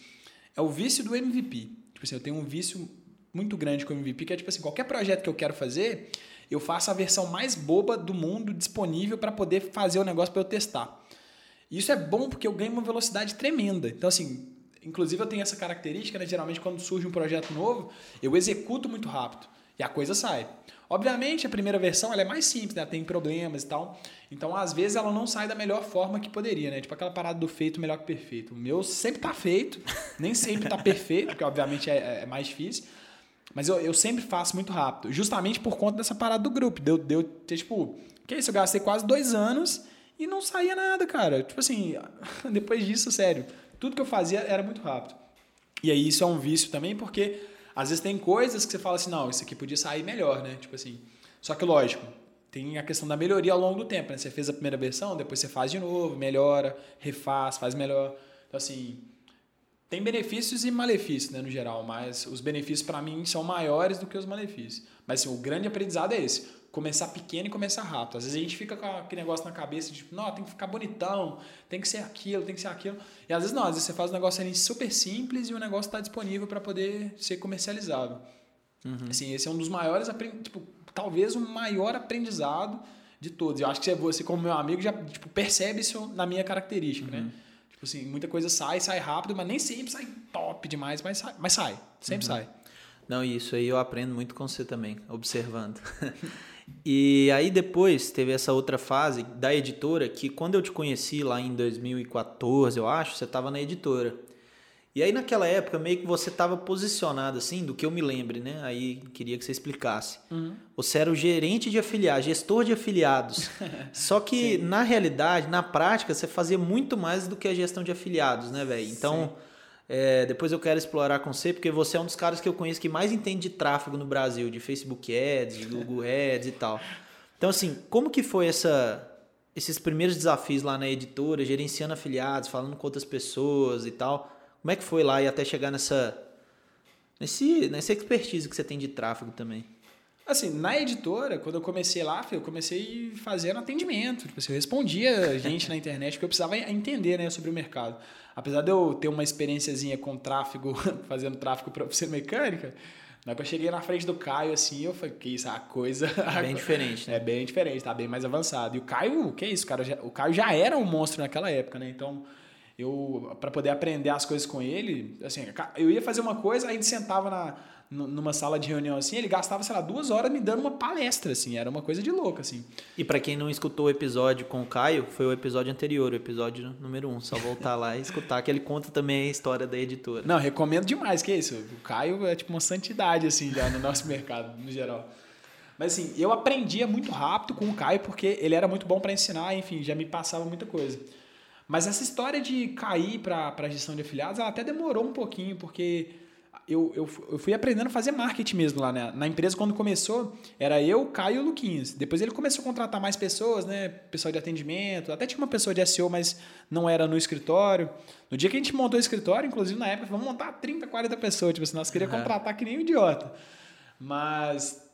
É o vício do MVP. Tipo assim, eu tenho um vício muito grande com o MVP, que é tipo assim, qualquer projeto que eu quero fazer, eu faço a versão mais boba do mundo disponível para poder fazer o negócio para eu testar. Isso é bom porque eu ganho uma velocidade tremenda. Então, assim, inclusive eu tenho essa característica, né? Geralmente, quando surge um projeto novo, eu executo muito rápido e a coisa sai. Obviamente, a primeira versão ela é mais simples, né? tem problemas e tal. Então, às vezes, ela não sai da melhor forma que poderia, né? Tipo aquela parada do feito melhor que perfeito. O meu sempre tá feito, nem sempre tá perfeito, porque obviamente é, é mais difícil. Mas eu, eu sempre faço muito rápido, justamente por conta dessa parada do grupo. Deu, deu tipo, que isso? Eu gastei quase dois anos e não saía nada, cara. Tipo assim, depois disso, sério, tudo que eu fazia era muito rápido. E aí isso é um vício também, porque às vezes tem coisas que você fala assim, não, isso aqui podia sair melhor, né? Tipo assim. Só que lógico, tem a questão da melhoria ao longo do tempo, né? Você fez a primeira versão, depois você faz de novo, melhora, refaz, faz melhor. Então assim, tem benefícios e malefícios, né, no geral, mas os benefícios para mim são maiores do que os malefícios. Mas assim, o grande aprendizado é esse começar pequeno e começar rápido. Às vezes a gente fica com aquele negócio na cabeça de tipo, não, tem que ficar bonitão, tem que ser aquilo, tem que ser aquilo. E às vezes não, às vezes você faz um negócio ali super simples e o negócio está disponível para poder ser comercializado. Uhum. Assim, esse é um dos maiores, tipo, talvez o maior aprendizado de todos. Eu acho que você, como meu amigo, já tipo, percebe isso na minha característica, né? uhum. né? Tipo assim, muita coisa sai, sai rápido, mas nem sempre sai top demais, mas sai, mas sai sempre uhum. sai. Não, isso aí eu aprendo muito com você também, observando. E aí depois teve essa outra fase da editora que quando eu te conheci lá em 2014, eu acho, você estava na editora. E aí naquela época meio que você estava posicionado assim, do que eu me lembre, né? Aí queria que você explicasse. Uhum. Você era o gerente de afiliados, gestor de afiliados. Só que na realidade, na prática, você fazia muito mais do que a gestão de afiliados, né, velho? Então, Sim é, depois eu quero explorar com você, porque você é um dos caras que eu conheço que mais entende de tráfego no Brasil, de Facebook Ads, de Google Ads e tal. Então, assim, como que foi essa, esses primeiros desafios lá na editora, gerenciando afiliados, falando com outras pessoas e tal? Como é que foi lá e até chegar nessa, nesse, nessa expertise que você tem de tráfego também? Assim, na editora, quando eu comecei lá, eu comecei fazendo atendimento. Tipo assim, eu respondia gente na internet, porque eu precisava entender né, sobre o mercado. Apesar de eu ter uma experiênciazinha com tráfego, fazendo tráfego para oficina mecânica, na hora que eu cheguei na frente do Caio, assim, eu falei, que isso, a coisa... É bem diferente, né? É bem diferente, tá bem mais avançado. E o Caio, que isso, cara? O Caio já era um monstro naquela época, né? Então, eu, para poder aprender as coisas com ele, assim, eu ia fazer uma coisa, aí a gente sentava na numa sala de reunião assim, ele gastava, sei lá, duas horas me dando uma palestra, assim, era uma coisa de louco, assim. E para quem não escutou o episódio com o Caio, foi o episódio anterior, o episódio número um, só voltar lá e escutar, que ele conta também a história da editora. Não, recomendo demais, que é isso, o Caio é tipo uma santidade, assim, já no nosso mercado, no geral. Mas assim, eu aprendia muito rápido com o Caio, porque ele era muito bom para ensinar, enfim, já me passava muita coisa. Mas essa história de cair para a gestão de afiliados, ela até demorou um pouquinho, porque eu, eu, eu fui aprendendo a fazer marketing mesmo lá, né? Na empresa, quando começou, era eu, Caio e o Luquinhas. Depois ele começou a contratar mais pessoas, né? Pessoal de atendimento, até tinha uma pessoa de SEO, mas não era no escritório. No dia que a gente montou o escritório, inclusive na época, vamos montar 30, 40 pessoas. Tipo assim, nós queríamos uhum. contratar que nem um idiota. Mas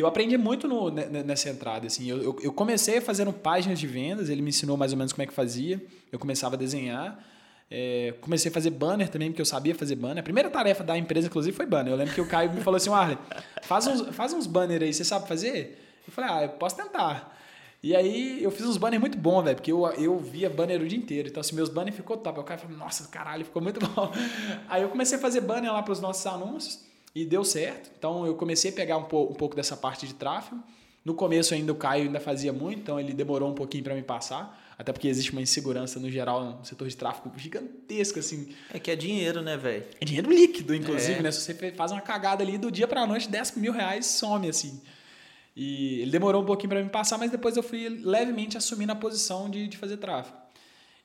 eu aprendi muito no, nessa entrada. Assim. Eu, eu comecei fazendo páginas de vendas, ele me ensinou mais ou menos como é que fazia. Eu começava a desenhar. É, comecei a fazer banner também, porque eu sabia fazer banner. A primeira tarefa da empresa, inclusive, foi banner. Eu lembro que o Caio me falou assim: Arley, faz uns, faz uns banners aí, você sabe fazer? Eu falei: ah, eu posso tentar. E aí eu fiz uns banners muito bons, velho, porque eu, eu via banner o dia inteiro. Então, assim, meus banners ficou top. O cara falou: nossa, caralho, ficou muito bom. Aí eu comecei a fazer banner lá para os nossos anúncios e deu certo. Então, eu comecei a pegar um, po um pouco dessa parte de tráfego. No começo ainda o Caio ainda fazia muito, então ele demorou um pouquinho para me passar. Até porque existe uma insegurança no geral no setor de tráfego gigantesca, assim. É que é dinheiro, né, velho? É dinheiro líquido, inclusive, é. né? Se você faz uma cagada ali do dia pra noite, 10 mil reais some, assim. E ele demorou um pouquinho para me passar, mas depois eu fui levemente assumindo a posição de, de fazer tráfego.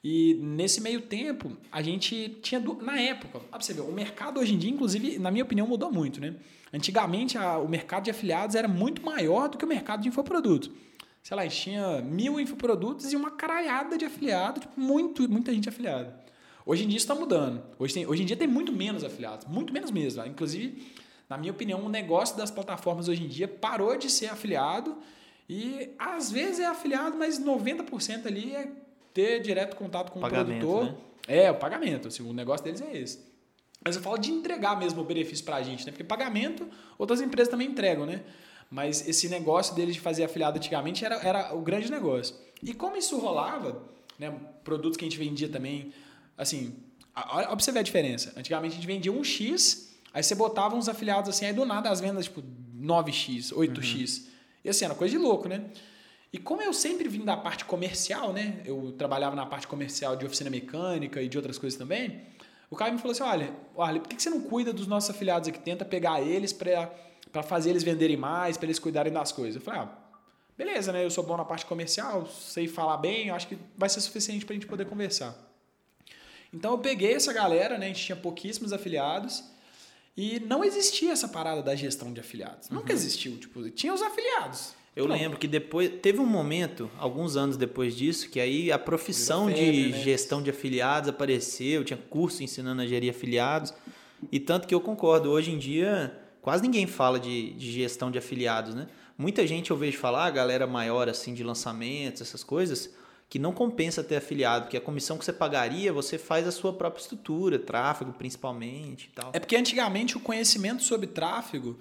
E nesse meio tempo, a gente tinha. Na época, pra você ver, o mercado hoje em dia, inclusive, na minha opinião, mudou muito, né? Antigamente, a, o mercado de afiliados era muito maior do que o mercado de infoproduto sei lá, tinha mil infoprodutos e uma caralhada de afiliados, tipo, muito, muita gente afiliada. Hoje em dia está mudando. Hoje, tem, hoje em dia tem muito menos afiliados, muito menos mesmo. Inclusive, na minha opinião, o negócio das plataformas hoje em dia parou de ser afiliado e às vezes é afiliado, mas 90% ali é ter direto contato com o produtor. Né? É, o pagamento. Assim, o negócio deles é esse. Mas eu falo de entregar mesmo o benefício para a gente, né? Porque pagamento, outras empresas também entregam, né? Mas esse negócio deles de fazer afiliado antigamente era, era o grande negócio. E como isso rolava, né? Produtos que a gente vendia também, assim, ver a diferença. Antigamente a gente vendia um X, aí você botava uns afiliados assim, aí do nada as vendas, tipo, 9X, 8X. Uhum. E assim, era coisa de louco, né? E como eu sempre vim da parte comercial, né? Eu trabalhava na parte comercial de oficina mecânica e de outras coisas também. O cara me falou assim: olha, Arley, por que você não cuida dos nossos afiliados aqui? Tenta pegar eles para fazer eles venderem mais, para eles cuidarem das coisas. Eu falei: ah, beleza, né? Eu sou bom na parte comercial, sei falar bem, acho que vai ser suficiente para a gente poder conversar. Então eu peguei essa galera, né? A gente tinha pouquíssimos afiliados. E não existia essa parada da gestão de afiliados. Uhum. Nunca existiu. Tipo, tinha os afiliados. Eu Pronto. lembro que depois teve um momento, alguns anos depois disso, que aí a profissão febre, de né? gestão de afiliados apareceu, tinha curso ensinando a gerir afiliados. E tanto que eu concordo, hoje em dia quase ninguém fala de, de gestão de afiliados, né? Muita gente eu vejo falar, a galera maior assim de lançamentos, essas coisas, que não compensa ter afiliado, porque a comissão que você pagaria, você faz a sua própria estrutura, tráfego principalmente e tal. É porque antigamente o conhecimento sobre tráfego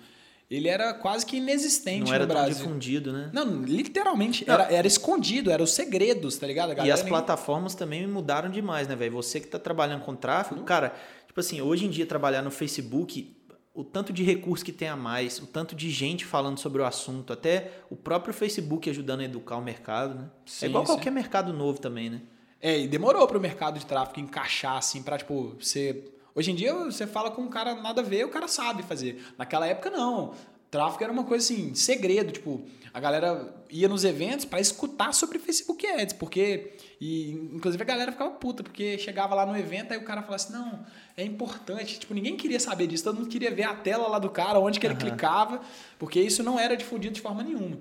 ele era quase que inexistente não era no Brasil. difundido, né? Não, literalmente. Não. Era, era escondido, eram os segredos, tá ligado? e as nem... plataformas também mudaram demais, né, velho? Você que tá trabalhando com tráfego, uhum. cara, tipo assim, hoje em dia trabalhar no Facebook, o tanto de recurso que tem a mais, o tanto de gente falando sobre o assunto, até o próprio Facebook ajudando a educar o mercado, né? Sim, é igual sim. qualquer mercado novo também, né? É, e demorou para o mercado de tráfego encaixar, assim, para tipo, ser Hoje em dia você fala com um cara nada a ver, o cara sabe fazer. Naquela época não. Tráfego era uma coisa assim, segredo, tipo, a galera ia nos eventos para escutar sobre Facebook Ads, porque e inclusive a galera ficava puta, porque chegava lá no evento aí o cara falava assim: "Não, é importante". Tipo, ninguém queria saber disso, todo mundo queria ver a tela lá do cara, onde que ele uhum. clicava, porque isso não era difundido de forma nenhuma.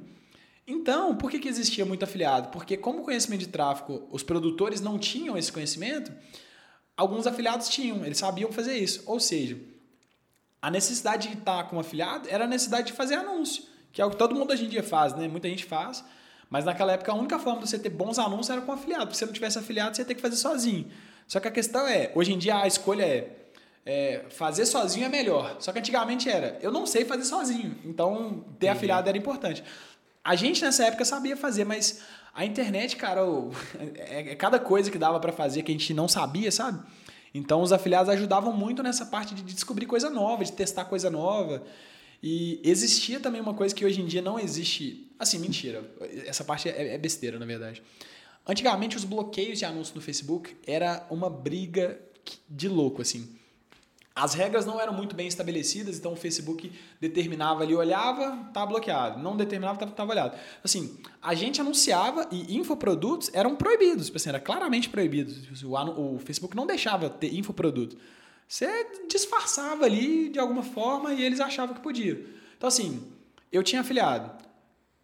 Então, por que, que existia muito afiliado? Porque como conhecimento de tráfego, os produtores não tinham esse conhecimento, alguns afiliados tinham, eles sabiam fazer isso. Ou seja, a necessidade de estar com afiliado era a necessidade de fazer anúncio, que é o que todo mundo hoje em dia faz, né? Muita gente faz. Mas naquela época a única forma de você ter bons anúncios era com afiliado. Porque se você não tivesse afiliado, você ia ter que fazer sozinho. Só que a questão é, hoje em dia a escolha é, é fazer sozinho é melhor. Só que antigamente era, eu não sei fazer sozinho. Então ter uhum. afiliado era importante. A gente nessa época sabia fazer, mas a internet, cara, é, é cada coisa que dava para fazer que a gente não sabia, sabe? Então os afiliados ajudavam muito nessa parte de descobrir coisa nova, de testar coisa nova. E existia também uma coisa que hoje em dia não existe. Assim, mentira. Essa parte é, é besteira, na verdade. Antigamente, os bloqueios de anúncios no Facebook era uma briga de louco, assim. As regras não eram muito bem estabelecidas, então o Facebook determinava ali, olhava, tá bloqueado. Não determinava, estava tava olhado. Assim, a gente anunciava e infoprodutos eram proibidos, tipo assim, era claramente proibidos. O, o Facebook não deixava ter infoproduto. Você disfarçava ali de alguma forma e eles achavam que podia. Então, assim, eu tinha afiliado.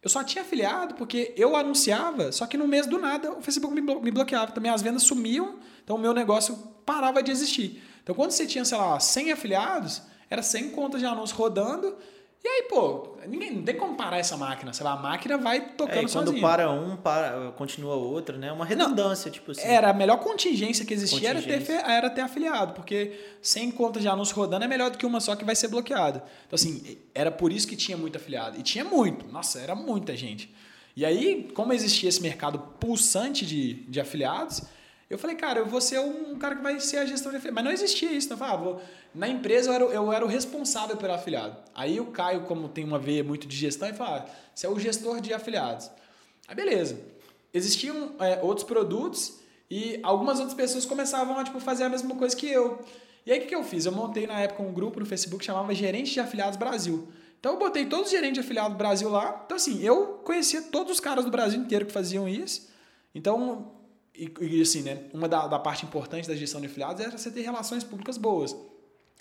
Eu só tinha afiliado porque eu anunciava, só que no mês do nada o Facebook me bloqueava. Também as vendas sumiam, então o meu negócio parava de existir. Então, quando você tinha, sei lá, 100 afiliados, era 100 contas de anúncio rodando. E aí, pô, ninguém, não tem como parar essa máquina. Sei lá, a máquina vai tocando é, e quando para um, para, continua outro, né? Uma redundância, não, tipo assim. Era a melhor contingência que existia contingência. Era, ter, era ter afiliado, porque 100 contas de anúncio rodando é melhor do que uma só que vai ser bloqueada. Então, assim, era por isso que tinha muito afiliado. E tinha muito. Nossa, era muita gente. E aí, como existia esse mercado pulsante de, de afiliados, eu falei, cara, eu vou ser um cara que vai ser a gestão de afiliado. Mas não existia isso. Então, eu falava, ah. Na empresa eu era, eu era o responsável pelo afiliado. Aí o Caio, como tem uma veia muito de gestão, ele falava, ah, você é o gestor de afiliados. Aí beleza. Existiam é, outros produtos e algumas outras pessoas começavam a tipo, fazer a mesma coisa que eu. E aí o que eu fiz? Eu montei na época um grupo no Facebook que chamava Gerente de Afiliados Brasil. Então eu botei todos os gerentes de afiliados do Brasil lá. Então assim, eu conhecia todos os caras do Brasil inteiro que faziam isso. Então e, e assim, né, uma da, da, parte importante da gestão de afiliados era você ter relações públicas boas.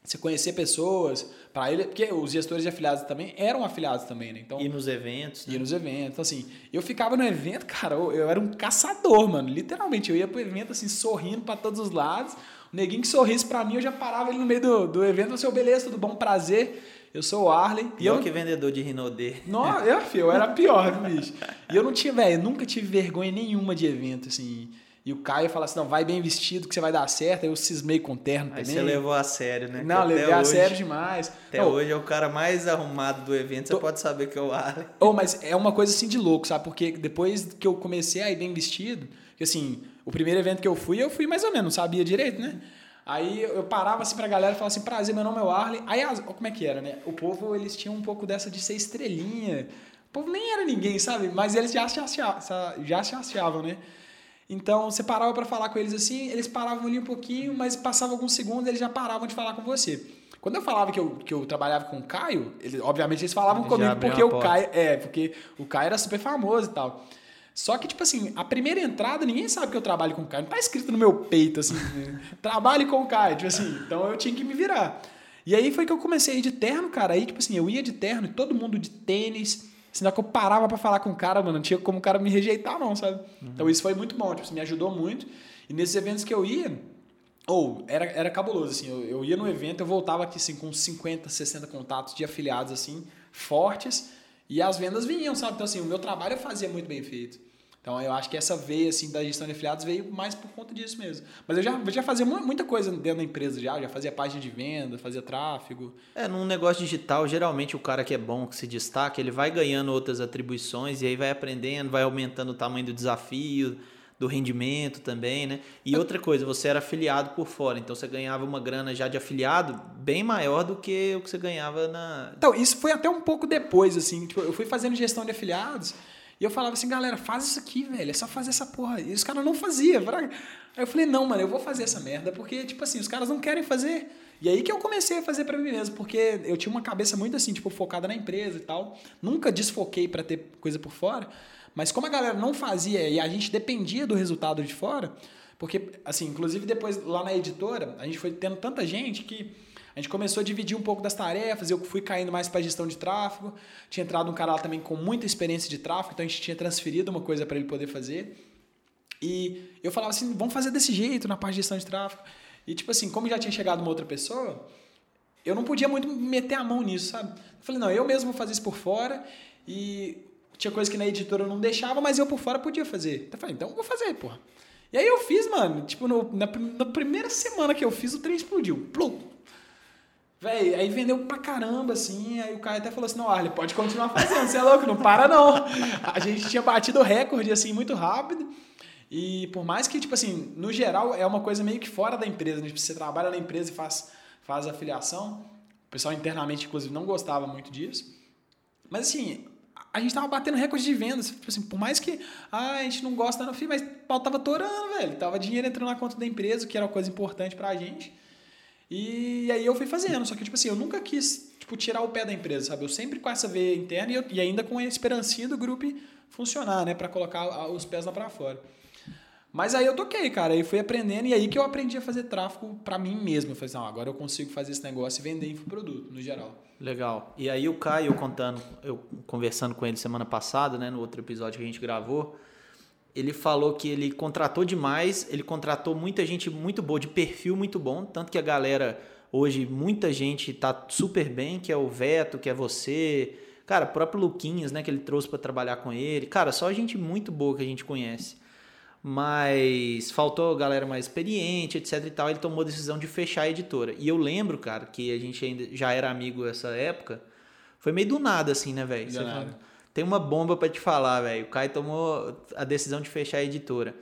você conhecer pessoas, para ele, porque os gestores de afiliados também eram afiliados também, né? Então, e nos eventos. Né? E nos eventos. Então, assim, eu ficava no evento, cara, eu, eu, era um caçador, mano. Literalmente, eu ia pro evento, assim, sorrindo para todos os lados. O neguinho que sorrisse para mim, eu já parava ele no meio do, do evento, eu, seu beleza, tudo bom, prazer. Eu sou o Arley. E eu... que vendedor de Rinodê. Não, eu, filho, eu era pior, bicho. E eu não tinha, velho, nunca tive vergonha nenhuma de evento, assim. E o Caio fala assim: não, vai bem vestido que você vai dar certo. Aí eu cismei com terno Aí também. você levou a sério, né? Não, levei a sério demais. Até oh, hoje é o cara mais arrumado do evento, tô... você pode saber que é o Arley. Oh, mas é uma coisa assim de louco, sabe? Porque depois que eu comecei a ir bem vestido, que assim, o primeiro evento que eu fui, eu fui mais ou menos, não sabia direito, né? Aí eu parava assim pra galera e falava assim, prazer, meu nome é o Arley. Aí, como é que era, né? O povo, eles tinham um pouco dessa de ser estrelinha. O povo nem era ninguém, sabe? Mas eles já se achavam, já se achavam né? Então, você parava para falar com eles assim, eles paravam ali um pouquinho, mas passava alguns segundos eles já paravam de falar com você. Quando eu falava que eu, que eu trabalhava com o Caio, eles, obviamente eles falavam comigo porque o Caio, é, porque o Caio era super famoso e tal. Só que, tipo assim, a primeira entrada, ninguém sabe que eu trabalho com o Caio. Não tá escrito no meu peito, assim, trabalhe com o Caio, tipo assim. Então eu tinha que me virar. E aí foi que eu comecei a ir de terno, cara. Aí, tipo assim, eu ia de terno e todo mundo de tênis, Senão que eu parava para falar com o cara, mano, não tinha como o cara me rejeitar, não, sabe? Uhum. Então isso foi muito bom, tipo, me ajudou muito. E nesses eventos que eu ia, ou era, era cabuloso, assim, eu, eu ia no evento, eu voltava aqui assim, com 50, 60 contatos de afiliados, assim, fortes, e as vendas vinham, sabe? Então, assim, o meu trabalho eu fazia muito bem feito. Então eu acho que essa veia assim da gestão de afiliados veio mais por conta disso mesmo. Mas eu já, eu já fazia muita coisa dentro da empresa já, já fazia página de venda, fazia tráfego. É, num negócio digital, geralmente o cara que é bom, que se destaca, ele vai ganhando outras atribuições e aí vai aprendendo, vai aumentando o tamanho do desafio, do rendimento também, né? E outra coisa, você era afiliado por fora, então você ganhava uma grana já de afiliado bem maior do que o que você ganhava na. Então, isso foi até um pouco depois, assim. Tipo, eu fui fazendo gestão de afiliados. E eu falava assim, galera, faz isso aqui, velho. É só fazer essa porra. E os caras não faziam. Aí eu falei, não, mano, eu vou fazer essa merda. Porque, tipo assim, os caras não querem fazer. E aí que eu comecei a fazer para mim mesmo. Porque eu tinha uma cabeça muito assim, tipo, focada na empresa e tal. Nunca desfoquei para ter coisa por fora. Mas como a galera não fazia e a gente dependia do resultado de fora, porque, assim, inclusive depois lá na editora, a gente foi tendo tanta gente que a gente começou a dividir um pouco das tarefas, eu fui caindo mais para gestão de tráfego. Tinha entrado um cara lá também com muita experiência de tráfego, então a gente tinha transferido uma coisa para ele poder fazer. E eu falava assim, vamos fazer desse jeito na parte de gestão de tráfego. E tipo assim, como já tinha chegado uma outra pessoa, eu não podia muito meter a mão nisso, sabe? Eu falei, não, eu mesmo vou fazer isso por fora. E tinha coisa que na editora não deixava, mas eu por fora podia fazer. Então eu falei, então eu vou fazer, porra. E aí eu fiz, mano, tipo, no, na, na primeira semana que eu fiz, o trem explodiu. Plum! Véi, aí vendeu pra caramba, assim. Aí o cara até falou assim: não, Arley, pode continuar fazendo, você é louco, não para não. A gente tinha batido o recorde, assim, muito rápido. E por mais que, tipo assim, no geral é uma coisa meio que fora da empresa, né? Tipo, você trabalha na empresa e faz, faz afiliação. O pessoal internamente, inclusive, não gostava muito disso. Mas assim, a gente tava batendo recorde de vendas. Tipo assim, por mais que ah, a gente não gosta, não, mas o pau tava torando, velho. Tava dinheiro entrando na conta da empresa, que era uma coisa importante pra gente. E aí eu fui fazendo, só que, tipo assim, eu nunca quis, tipo, tirar o pé da empresa, sabe? Eu sempre com essa veia interna e, eu, e ainda com a esperancinha do grupo funcionar, né? para colocar os pés lá para fora. Mas aí eu toquei, cara, aí fui aprendendo e aí que eu aprendi a fazer tráfego para mim mesmo. Eu falei assim, ah, agora eu consigo fazer esse negócio e vender infoproduto, no geral. Legal. E aí o Caio contando, eu conversando com ele semana passada, né, no outro episódio que a gente gravou, ele falou que ele contratou demais, ele contratou muita gente muito boa, de perfil muito bom, tanto que a galera hoje, muita gente tá super bem, que é o Veto, que é você, cara, o próprio Luquinhas, né, que ele trouxe para trabalhar com ele, cara, só gente muito boa que a gente conhece. Mas faltou galera mais experiente, etc e tal, ele tomou a decisão de fechar a editora. E eu lembro, cara, que a gente ainda já era amigo nessa época, foi meio do nada assim, né, velho? Tem uma bomba para te falar, velho. O Caio tomou a decisão de fechar a editora.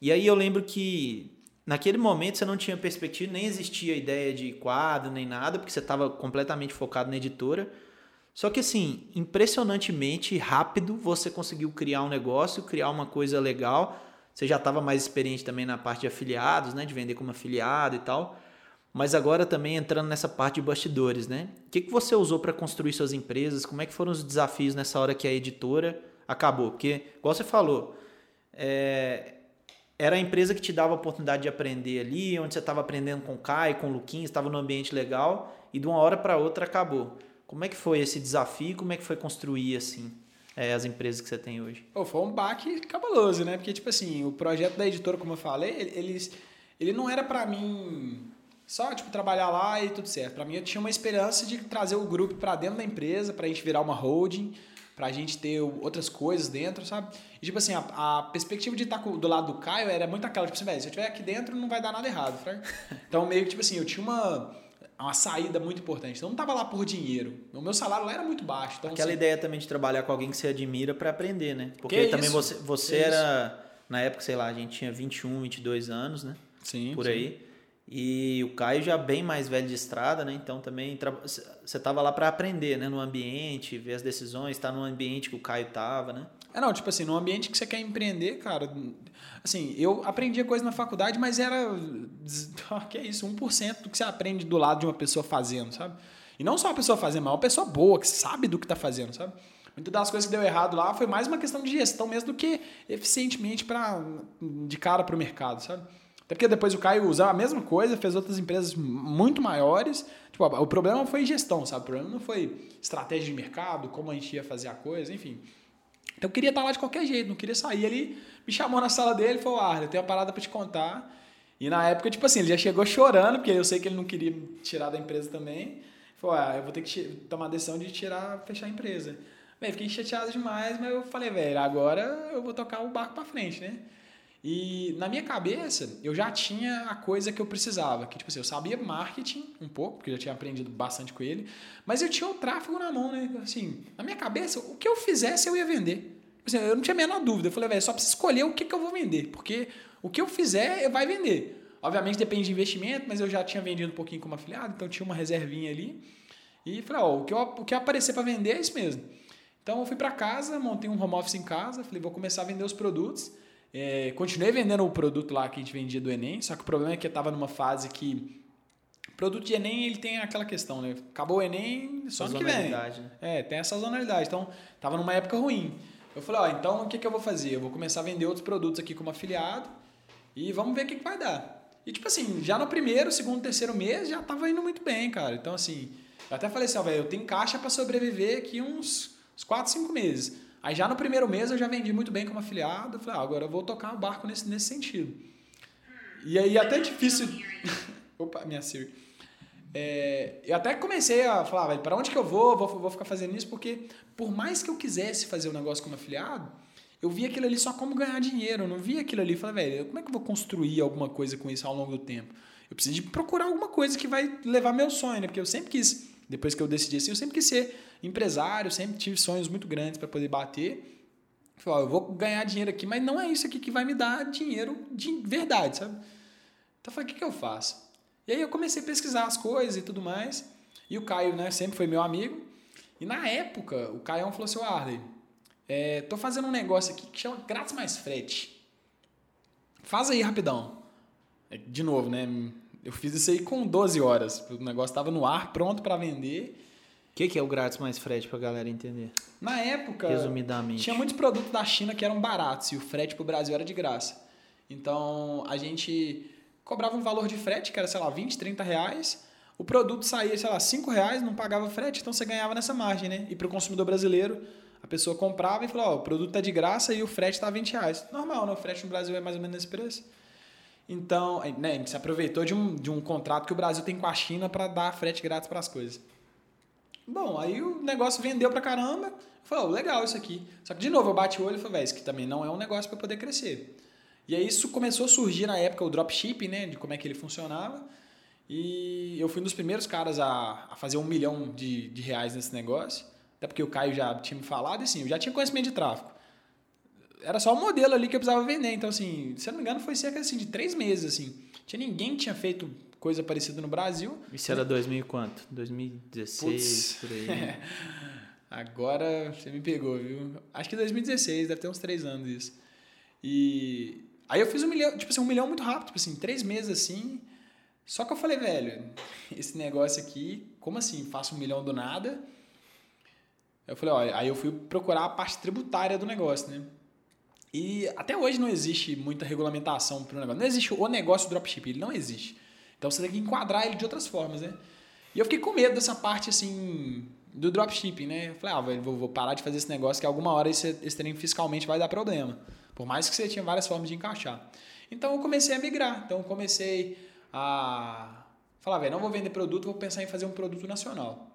E aí eu lembro que naquele momento você não tinha perspectiva, nem existia ideia de quadro, nem nada, porque você estava completamente focado na editora. Só que assim, impressionantemente rápido você conseguiu criar um negócio, criar uma coisa legal. Você já estava mais experiente também na parte de afiliados, né, de vender como afiliado e tal. Mas agora também entrando nessa parte de bastidores, né? O que, que você usou para construir suas empresas? Como é que foram os desafios nessa hora que a editora acabou? Porque, igual você falou, é, era a empresa que te dava a oportunidade de aprender ali, onde você estava aprendendo com o Caio, com o Luquinhos, estava num ambiente legal e de uma hora para outra acabou. Como é que foi esse desafio? Como é que foi construir assim é, as empresas que você tem hoje? Pô, foi um baque cabuloso, né? Porque tipo assim, o projeto da editora, como eu falei, ele, ele não era para mim só tipo trabalhar lá e tudo certo. Para mim eu tinha uma esperança de trazer o grupo para dentro da empresa, para a gente virar uma holding pra gente ter outras coisas dentro, sabe? E, tipo assim, a, a perspectiva de estar do lado do Caio era muito aquela, tipo assim, velho, se eu estiver aqui dentro não vai dar nada errado, fraga. Então, meio que, tipo assim, eu tinha uma, uma saída muito importante. Então, eu não tava lá por dinheiro. O meu salário lá era muito baixo. Então, Aquela assim, ideia também de trabalhar com alguém que você admira para aprender, né? Porque também isso? você, você era, isso? na época, sei lá, a gente tinha 21, 22 anos, né? Sim. Por sim. aí. E o Caio já bem mais velho de estrada, né? Então também você estava lá para aprender, né? No ambiente, ver as decisões, estar tá no ambiente que o Caio tava, né? É, não, tipo assim, no ambiente que você quer empreender, cara, assim, eu aprendia coisa na faculdade, mas era, que é isso, 1% do que você aprende do lado de uma pessoa fazendo, sabe? E não só uma pessoa fazendo, mas uma pessoa boa, que sabe do que está fazendo, sabe? Muitas das coisas que deu errado lá foi mais uma questão de gestão mesmo do que eficientemente pra, de cara para o mercado, sabe? Até porque depois o Caio usou a mesma coisa, fez outras empresas muito maiores. Tipo, o problema foi gestão, sabe? O problema não foi estratégia de mercado, como a gente ia fazer a coisa, enfim. Então eu queria estar lá de qualquer jeito, não queria sair. Ele me chamou na sala dele e falou: Ah, eu tenho uma parada para te contar. E na época, tipo assim, ele já chegou chorando, porque eu sei que ele não queria tirar da empresa também. Falou: Ah, eu vou ter que tomar a decisão de tirar, fechar a empresa. Bem, fiquei chateado demais, mas eu falei, velho, agora eu vou tocar o barco para frente, né? E na minha cabeça, eu já tinha a coisa que eu precisava, que tipo assim, eu sabia marketing um pouco, porque eu já tinha aprendido bastante com ele, mas eu tinha o tráfego na mão, né? Assim, na minha cabeça, o que eu fizesse eu ia vender. Assim, eu não tinha a menor dúvida. Eu falei, velho, só preciso escolher o que, que eu vou vender, porque o que eu fizer vai vender. Obviamente depende de investimento, mas eu já tinha vendido um pouquinho como afiliado, então tinha uma reservinha ali. E falei, ó, o que, eu, o que aparecer para vender é isso mesmo. Então eu fui para casa, montei um home office em casa, falei, vou começar a vender os produtos. É, continuei vendendo o produto lá que a gente vendia do Enem, só que o problema é que eu estava numa fase que o produto de Enem ele tem aquela questão, né? Acabou o Enem, só ano que vem. É, tem essa sazonalidade. Então, estava numa época ruim. Eu falei, ó, então o que, que eu vou fazer? Eu vou começar a vender outros produtos aqui como afiliado e vamos ver o que, que vai dar. E tipo assim, já no primeiro, segundo, terceiro mês já estava indo muito bem, cara. Então assim, eu até falei assim, ó, velho, eu tenho caixa para sobreviver aqui uns, uns 4, 5 meses. Aí já no primeiro mês eu já vendi muito bem como afiliado. Falei, ah, agora eu vou tocar o barco nesse, nesse sentido. E aí até difícil. Opa, minha Siri. É, eu até comecei a falar, velho, para onde que eu vou? vou? Vou ficar fazendo isso porque, por mais que eu quisesse fazer o um negócio como afiliado, eu via aquilo ali só como ganhar dinheiro. Eu não via aquilo ali. Falei, velho, como é que eu vou construir alguma coisa com isso ao longo do tempo? Eu preciso de procurar alguma coisa que vai levar meu sonho, né? Porque eu sempre quis, depois que eu decidi assim, eu sempre quis ser empresário, sempre tive sonhos muito grandes para poder bater. Falei, ó, eu vou ganhar dinheiro aqui, mas não é isso aqui que vai me dar dinheiro de verdade, sabe? Então eu falei, o que, que eu faço? E aí eu comecei a pesquisar as coisas e tudo mais. E o Caio, né, sempre foi meu amigo. E na época, o Caio falou assim, Arley, é, tô fazendo um negócio aqui que chama grátis mais frete. Faz aí rapidão. É, de novo, né? Eu fiz isso aí com 12 horas. O negócio estava no ar, pronto para vender. O que, que é o grátis mais frete para a galera entender? Na época, resumidamente, tinha muitos produtos da China que eram baratos e o frete para o Brasil era de graça. Então a gente cobrava um valor de frete que era, sei lá, 20, 30 reais. O produto saía, sei lá, 5 reais, não pagava frete, então você ganhava nessa margem, né? E para o consumidor brasileiro, a pessoa comprava e falou: Ó, o produto tá de graça e o frete está 20 reais. Normal, né? O frete no Brasil é mais ou menos nesse preço. Então, né, a gente se aproveitou de um, de um contrato que o Brasil tem com a China para dar frete grátis para as coisas. Bom, aí o negócio vendeu pra caramba. Falei, oh, legal isso aqui. Só que, de novo, eu bati o olho e falei, isso aqui também não é um negócio para poder crescer. E aí isso começou a surgir na época o dropshipping, né? De como é que ele funcionava. E eu fui um dos primeiros caras a, a fazer um milhão de, de reais nesse negócio. Até porque o Caio já tinha me falado e assim, eu já tinha conhecimento de tráfego. Era só o modelo ali que eu precisava vender. Então, assim, se eu não me engano, foi cerca assim, de três meses, assim. Tinha ninguém que tinha feito coisa parecida no Brasil. Isso era 2000 e quanto? 2016, por aí. Né? Agora você me pegou, viu? Acho que 2016, deve ter uns três anos isso. E aí eu fiz um milhão, tipo assim, um milhão muito rápido, tipo assim, três meses assim. Só que eu falei, velho, esse negócio aqui, como assim? Faço um milhão do nada? Eu falei, olha, aí eu fui procurar a parte tributária do negócio, né? E até hoje não existe muita regulamentação para o negócio. Não existe o negócio do dropshipping, ele não existe. Então você tem que enquadrar ele de outras formas, né? E eu fiquei com medo dessa parte assim do dropshipping, né? Eu falei, ah, vou, parar de fazer esse negócio que alguma hora esse, esse trem fiscalmente vai dar problema. Por mais que você tinha várias formas de encaixar. Então eu comecei a migrar. Então eu comecei a falar, velho, não vou vender produto, vou pensar em fazer um produto nacional.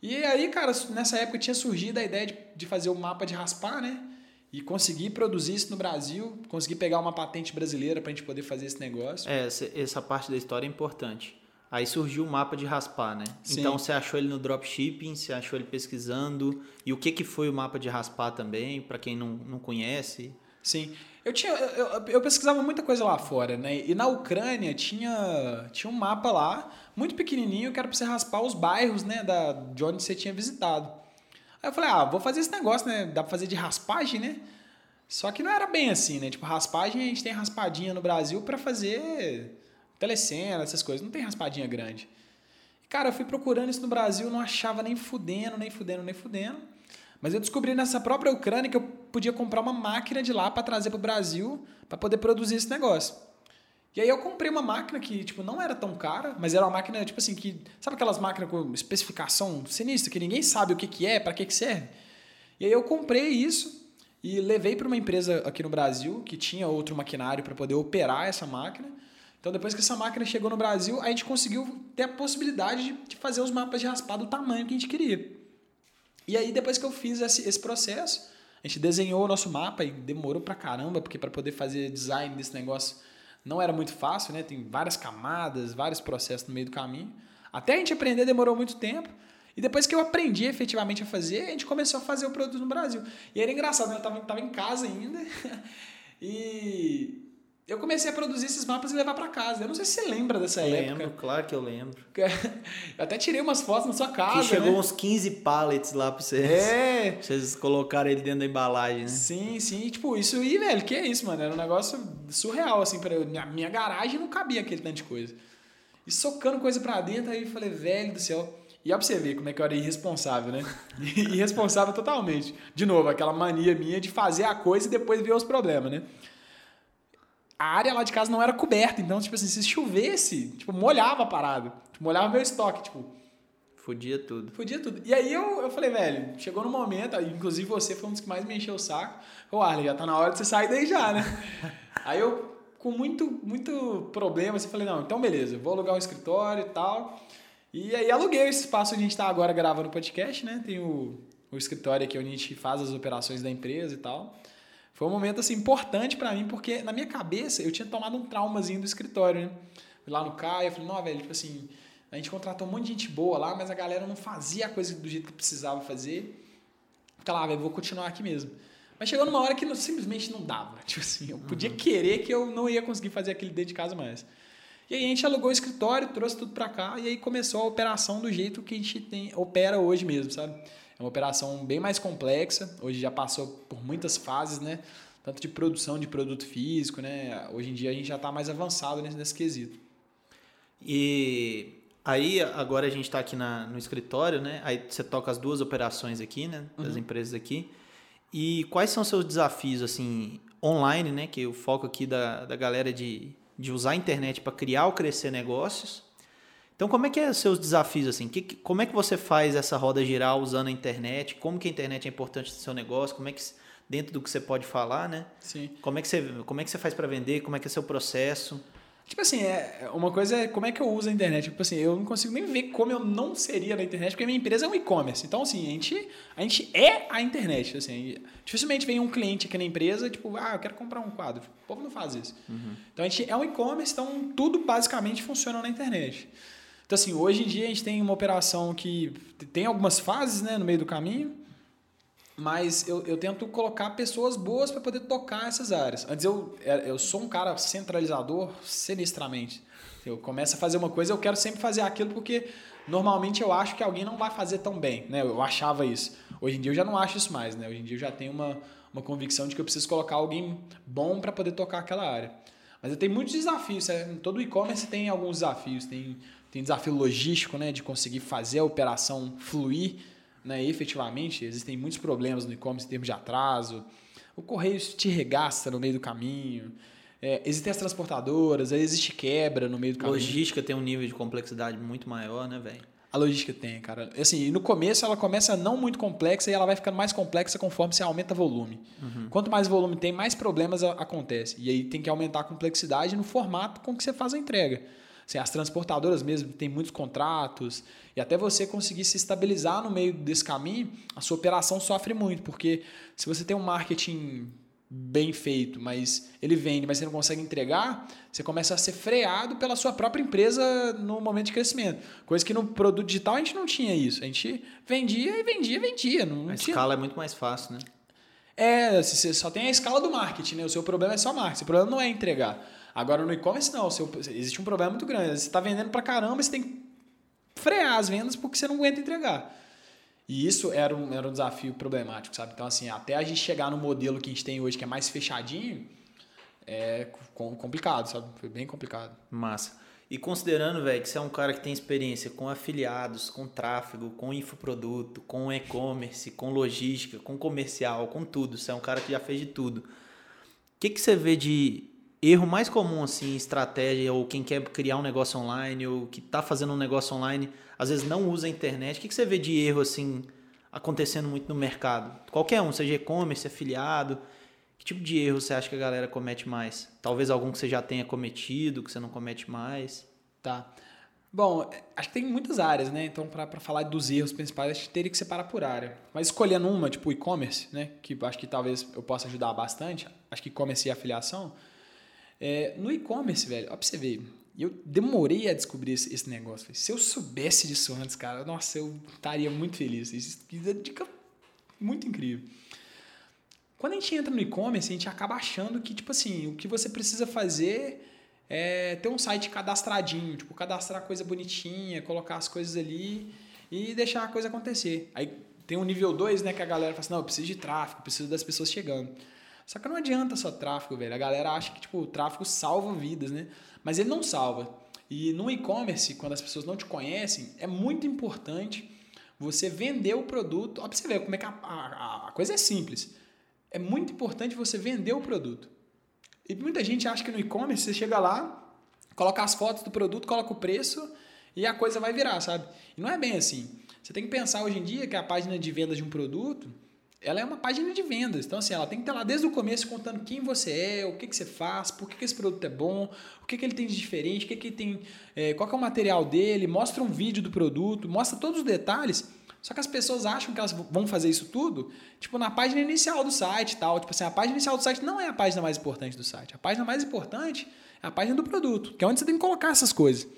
E aí, cara, nessa época tinha surgido a ideia de, de fazer o mapa de raspar, né? E conseguir produzir isso no Brasil, conseguir pegar uma patente brasileira para a gente poder fazer esse negócio. É, essa parte da história é importante. Aí surgiu o mapa de raspar, né? Sim. Então você achou ele no dropshipping, você achou ele pesquisando. E o que, que foi o mapa de raspar também, para quem não, não conhece? Sim. Eu, tinha, eu, eu, pesquisava muita coisa lá fora, né? E na Ucrânia tinha, tinha um mapa lá, muito pequenininho, que era para você raspar os bairros, né? Da, de onde você tinha visitado. Aí eu falei, ah, vou fazer esse negócio, né? Dá para fazer de raspagem, né? Só que não era bem assim, né? Tipo, raspagem, a gente tem raspadinha no Brasil para fazer telecena, essas coisas. Não tem raspadinha grande. Cara, eu fui procurando isso no Brasil, não achava nem fudendo, nem fudendo, nem fudendo. Mas eu descobri nessa própria Ucrânia que eu podia comprar uma máquina de lá para trazer para o Brasil para poder produzir esse negócio. E aí eu comprei uma máquina que, tipo, não era tão cara, mas era uma máquina, tipo assim, que... Sabe aquelas máquinas com especificação sinistra, que ninguém sabe o que, que é, para que, que serve? E aí eu comprei isso e levei para uma empresa aqui no Brasil que tinha outro maquinário para poder operar essa máquina. Então, depois que essa máquina chegou no Brasil, a gente conseguiu ter a possibilidade de fazer os mapas de raspar do tamanho que a gente queria. E aí, depois que eu fiz esse, esse processo, a gente desenhou o nosso mapa e demorou pra caramba, porque para poder fazer design desse negócio não era muito fácil, né? Tem várias camadas, vários processos no meio do caminho. Até a gente aprender demorou muito tempo. E depois que eu aprendi efetivamente a fazer, a gente começou a fazer o produto no Brasil. E era engraçado, né? eu estava tava em casa ainda. e eu comecei a produzir esses mapas e levar para casa. Eu não sei se você lembra dessa eu época. Lembro, claro que eu lembro. Eu até tirei umas fotos na sua casa. Que chegou né? uns 15 pallets lá pra vocês. É. Pra vocês colocarem ele dentro da embalagem, né? Sim, sim. Tipo, isso aí, velho, que é isso, mano? Era um negócio surreal, assim. Pra eu. Minha, minha garagem não cabia aquele tanto de coisa. E socando coisa pra dentro, aí eu falei, velho do céu. E ó pra você ver como é que eu era irresponsável, né? irresponsável totalmente. De novo, aquela mania minha de fazer a coisa e depois ver os problemas, né? A área lá de casa não era coberta. Então, tipo assim, se chovesse, tipo, molhava a parada. Tipo, molhava meu estoque, tipo. Fudia tudo. Fudia tudo. E aí eu, eu falei, velho, chegou no momento, inclusive você foi um dos que mais me encheu o saco. Ô, Arley, já tá na hora de você sair daí já, né? aí eu, com muito, muito problema, assim, falei, não, então beleza, vou alugar um escritório e tal. E aí aluguei esse espaço onde a gente tá agora gravando o podcast, né? Tem o, o escritório aqui onde a gente faz as operações da empresa e tal. Foi um momento assim importante para mim, porque na minha cabeça eu tinha tomado um traumazinho do escritório, né? Lá no Caio, eu falei, não, velho, tipo assim, a gente contratou um monte de gente boa lá, mas a galera não fazia a coisa do jeito que precisava fazer. Fica lá, velho, vou continuar aqui mesmo. Mas chegou numa hora que não, simplesmente não dava. Tipo assim, eu podia uhum. querer que eu não ia conseguir fazer aquele dentro de casa mais. E aí a gente alugou o escritório, trouxe tudo para cá e aí começou a operação do jeito que a gente tem, opera hoje mesmo, sabe? É uma operação bem mais complexa. Hoje já passou por muitas fases, né? Tanto de produção de produto físico, né? Hoje em dia a gente já está mais avançado nesse, nesse quesito. E aí agora a gente está aqui na, no escritório, né? Aí você toca as duas operações aqui, né? Das uhum. empresas aqui. E quais são os seus desafios, assim, online, né? Que o foco aqui da, da galera de, de usar a internet para criar ou crescer negócios então, como é que é os seus desafios assim? Que, como é que você faz essa roda girar usando a internet? Como que a internet é importante no seu negócio? Como é que dentro do que você pode falar, né? Sim. Como é que você, como é que você faz para vender? Como é que é seu processo? Tipo assim, é, uma coisa é como é que eu uso a internet. Tipo assim, eu não consigo nem ver como eu não seria na internet, porque a minha empresa é um e-commerce. Então, assim, a gente, a gente é a internet. Assim, dificilmente vem um cliente aqui na empresa, tipo, ah, eu quero comprar um quadro. O povo não faz isso. Uhum. Então, a gente é um e-commerce, então tudo basicamente funciona na internet. Então, assim, hoje em dia a gente tem uma operação que tem algumas fases né, no meio do caminho, mas eu, eu tento colocar pessoas boas para poder tocar essas áreas. Antes eu, é, eu sou um cara centralizador sinistramente. Eu começo a fazer uma coisa, eu quero sempre fazer aquilo porque normalmente eu acho que alguém não vai fazer tão bem. Né? Eu achava isso. Hoje em dia eu já não acho isso mais. Né? Hoje em dia eu já tenho uma, uma convicção de que eu preciso colocar alguém bom para poder tocar aquela área. Mas eu tenho muitos desafios. É, todo e-commerce tem alguns desafios. Tem tem desafio logístico, né, de conseguir fazer a operação fluir, né, efetivamente. Existem muitos problemas no e-commerce em termos de atraso, o correio te regaça no meio do caminho. É, existem as transportadoras, aí existe quebra no meio do caminho. Logística tem um nível de complexidade muito maior, né, velho? A logística tem, cara. Assim, no começo ela começa não muito complexa e ela vai ficando mais complexa conforme você aumenta volume. Uhum. Quanto mais volume tem, mais problemas acontecem. E aí tem que aumentar a complexidade no formato com que você faz a entrega. Assim, as transportadoras mesmo têm muitos contratos e até você conseguir se estabilizar no meio desse caminho, a sua operação sofre muito, porque se você tem um marketing bem feito, mas ele vende, mas você não consegue entregar, você começa a ser freado pela sua própria empresa no momento de crescimento. Coisa que no produto digital a gente não tinha isso. A gente vendia e vendia, vendia. Não a tinha... escala é muito mais fácil, né? É, você só tem a escala do marketing, né? O seu problema é só marketing. O problema não é entregar. Agora no e-commerce não, seu, existe um problema muito grande. Você está vendendo para caramba, você tem que frear as vendas porque você não aguenta entregar. E isso era um, era um desafio problemático, sabe? Então, assim, até a gente chegar no modelo que a gente tem hoje, que é mais fechadinho, é complicado, sabe? Foi bem complicado. Massa. E considerando, velho, que você é um cara que tem experiência com afiliados, com tráfego, com infoproduto, com e-commerce, com logística, com comercial, com tudo, você é um cara que já fez de tudo. O que, que você vê de erro mais comum, assim, estratégia, ou quem quer criar um negócio online, ou que está fazendo um negócio online, às vezes não usa a internet. O que, que você vê de erro, assim, acontecendo muito no mercado? Qualquer um, seja e-commerce, afiliado. Que tipo de erro você acha que a galera comete mais? Talvez algum que você já tenha cometido, que você não comete mais? Tá. Bom, acho que tem muitas áreas, né? Então, para falar dos erros principais, acho que teria que separar por área. Mas escolhendo uma, tipo e-commerce, né? Que acho que talvez eu possa ajudar bastante. Acho que e-commerce e afiliação é, no e-commerce, velho, ó pra você ver, eu demorei a descobrir esse, esse negócio. Se eu soubesse disso antes, cara, nossa, eu estaria muito feliz. Isso é dica muito incrível. Quando a gente entra no e-commerce, a gente acaba achando que, tipo assim, o que você precisa fazer é ter um site cadastradinho, tipo, cadastrar coisa bonitinha, colocar as coisas ali e deixar a coisa acontecer. Aí tem um nível 2, né, que a galera fala assim, não, eu preciso de tráfego, preciso das pessoas chegando. Só que não adianta só tráfego, velho. A galera acha que tipo, o tráfego salva vidas, né? Mas ele não salva. E no e-commerce, quando as pessoas não te conhecem, é muito importante você vender o produto. Ó, pra você ver como é que a, a, a coisa é simples. É muito importante você vender o produto. E muita gente acha que no e-commerce você chega lá, coloca as fotos do produto, coloca o preço e a coisa vai virar, sabe? E não é bem assim. Você tem que pensar hoje em dia que a página de vendas de um produto ela é uma página de vendas. Então, assim, ela tem que estar lá desde o começo contando quem você é, o que, que você faz, por que, que esse produto é bom, o que, que ele tem de diferente, o que, que tem, é, qual que é o material dele, mostra um vídeo do produto, mostra todos os detalhes. Só que as pessoas acham que elas vão fazer isso tudo, tipo, na página inicial do site e tal. Tipo assim, a página inicial do site não é a página mais importante do site. A página mais importante é a página do produto, que é onde você tem que colocar essas coisas.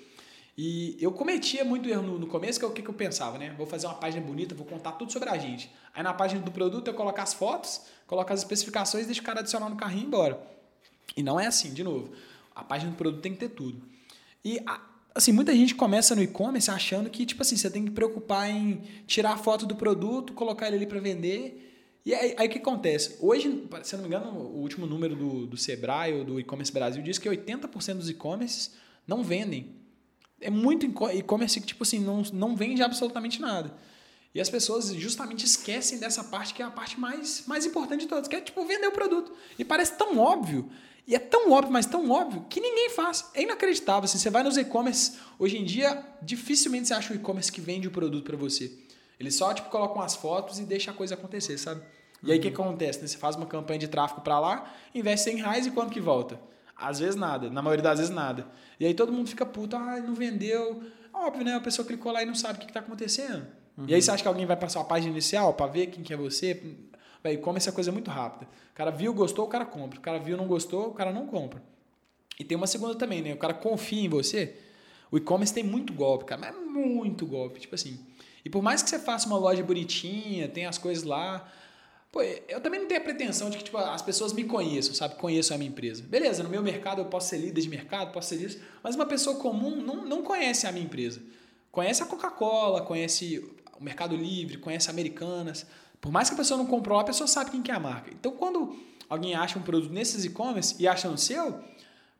E eu cometia muito erro no, no começo, que é o que, que eu pensava, né? Vou fazer uma página bonita, vou contar tudo sobre a gente. Aí na página do produto eu coloco as fotos, coloco as especificações, deixo o cara adicionar no carrinho e embora. E não é assim, de novo. A página do produto tem que ter tudo. E assim, muita gente começa no e-commerce achando que, tipo assim, você tem que preocupar em tirar a foto do produto, colocar ele ali para vender. E aí, aí o que acontece? Hoje, se não me engano, o último número do, do Sebrae ou do e-commerce Brasil diz que 80% dos e-commerces não vendem é muito e-commerce que, tipo assim, não, não vende absolutamente nada. E as pessoas justamente esquecem dessa parte que é a parte mais, mais importante de todas, que é, tipo, vender o produto. E parece tão óbvio, e é tão óbvio, mas tão óbvio, que ninguém faz. É inacreditável. Assim, você vai nos e-commerce, hoje em dia, dificilmente você acha um e-commerce que vende o produto para você. Eles só, tipo, colocam as fotos e deixa a coisa acontecer, sabe? E aí o que acontece? Né? Você faz uma campanha de tráfego para lá, investe 100 reais e quanto que volta? Às vezes nada, na maioria das vezes nada. E aí todo mundo fica puto, ah, não vendeu. Óbvio, né? A pessoa clicou lá e não sabe o que está acontecendo. Uhum. E aí você acha que alguém vai passar a página inicial para ver quem que é você? Vai, come essa coisa muito rápida. O cara viu, gostou, o cara compra. O cara viu, não gostou, o cara não compra. E tem uma segunda também, né? O cara confia em você. O e-commerce tem muito golpe, cara, mas é muito golpe, tipo assim. E por mais que você faça uma loja bonitinha, tem as coisas lá, Pô, eu também não tenho a pretensão de que tipo, as pessoas me conheçam, sabe? Conheçam a minha empresa. Beleza, no meu mercado eu posso ser líder de mercado, posso ser isso, mas uma pessoa comum não, não conhece a minha empresa. Conhece a Coca-Cola, conhece o Mercado Livre, conhece Americanas. Por mais que a pessoa não comprou, a pessoa sabe quem que é a marca. Então, quando alguém acha um produto nesses e-commerce e acha no seu,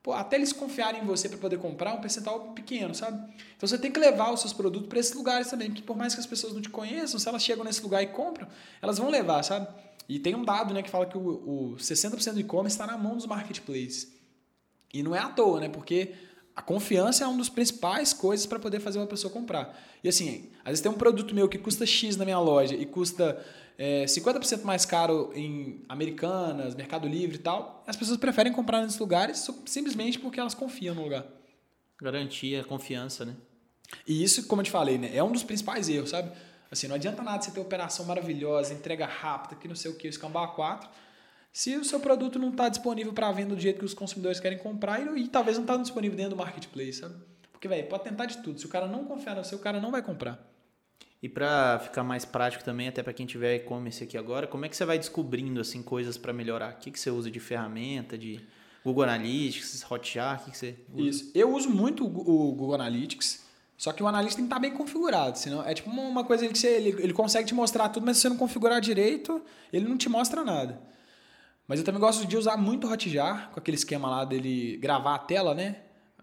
pô, até eles confiarem em você para poder comprar, um percentual pequeno, sabe? Então você tem que levar os seus produtos para esses lugares também, porque por mais que as pessoas não te conheçam, se elas chegam nesse lugar e compram, elas vão levar, sabe? E tem um dado né, que fala que o, o 60% do e-commerce está na mão dos marketplaces. E não é à toa, né? Porque a confiança é uma das principais coisas para poder fazer uma pessoa comprar. E assim, às vezes tem um produto meu que custa X na minha loja e custa é, 50% mais caro em Americanas, Mercado Livre e tal. As pessoas preferem comprar nesses lugares simplesmente porque elas confiam no lugar. Garantia, confiança, né? E isso, como eu te falei, né, é um dos principais erros, sabe? Assim, não adianta nada você ter operação maravilhosa, entrega rápida, que não sei o que, escambar 4 se o seu produto não está disponível para venda do jeito que os consumidores querem comprar e, e talvez não está disponível dentro do marketplace, sabe? Porque, velho, pode tentar de tudo. Se o cara não confiar no seu, o cara não vai comprar. E para ficar mais prático também, até para quem tiver e-commerce aqui agora, como é que você vai descobrindo assim coisas para melhorar? O que, que você usa de ferramenta, de Google Analytics, Hotjar, o que, que você usa? Isso. Eu uso muito o Google Analytics, só que o analista tem que estar tá bem configurado, senão é tipo uma coisa que você, ele, ele consegue te mostrar tudo, mas se você não configurar direito, ele não te mostra nada. Mas eu também gosto de usar muito o Hotjar, com aquele esquema lá dele gravar a tela, né?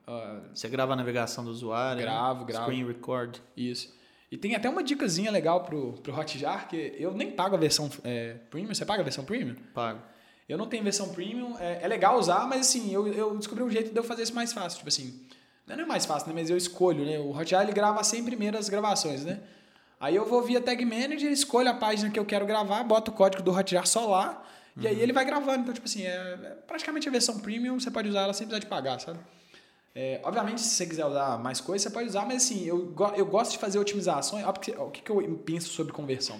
Uh, Você grava a navegação do usuário? Gravo, né? gravo. Screen record. Isso. E tem até uma dicasinha legal pro, pro Hotjar, que eu nem pago a versão é, premium. Você paga a versão premium? Pago. Eu não tenho versão premium. É, é legal usar, mas assim, eu, eu descobri um jeito de eu fazer isso mais fácil. Tipo assim, não é mais fácil, né? Mas eu escolho, né? O Hotjar, ele grava 100 primeiras gravações, né? Aí eu vou via Tag Manager, escolho a página que eu quero gravar, boto o código do Hotjar só lá e aí ele vai gravando. Então, tipo assim, é, é praticamente a versão premium, você pode usar ela sem precisar de pagar, sabe? É, obviamente, se você quiser usar mais coisas, você pode usar, mas assim, eu, eu gosto de fazer otimizações. O que, que eu penso sobre conversão?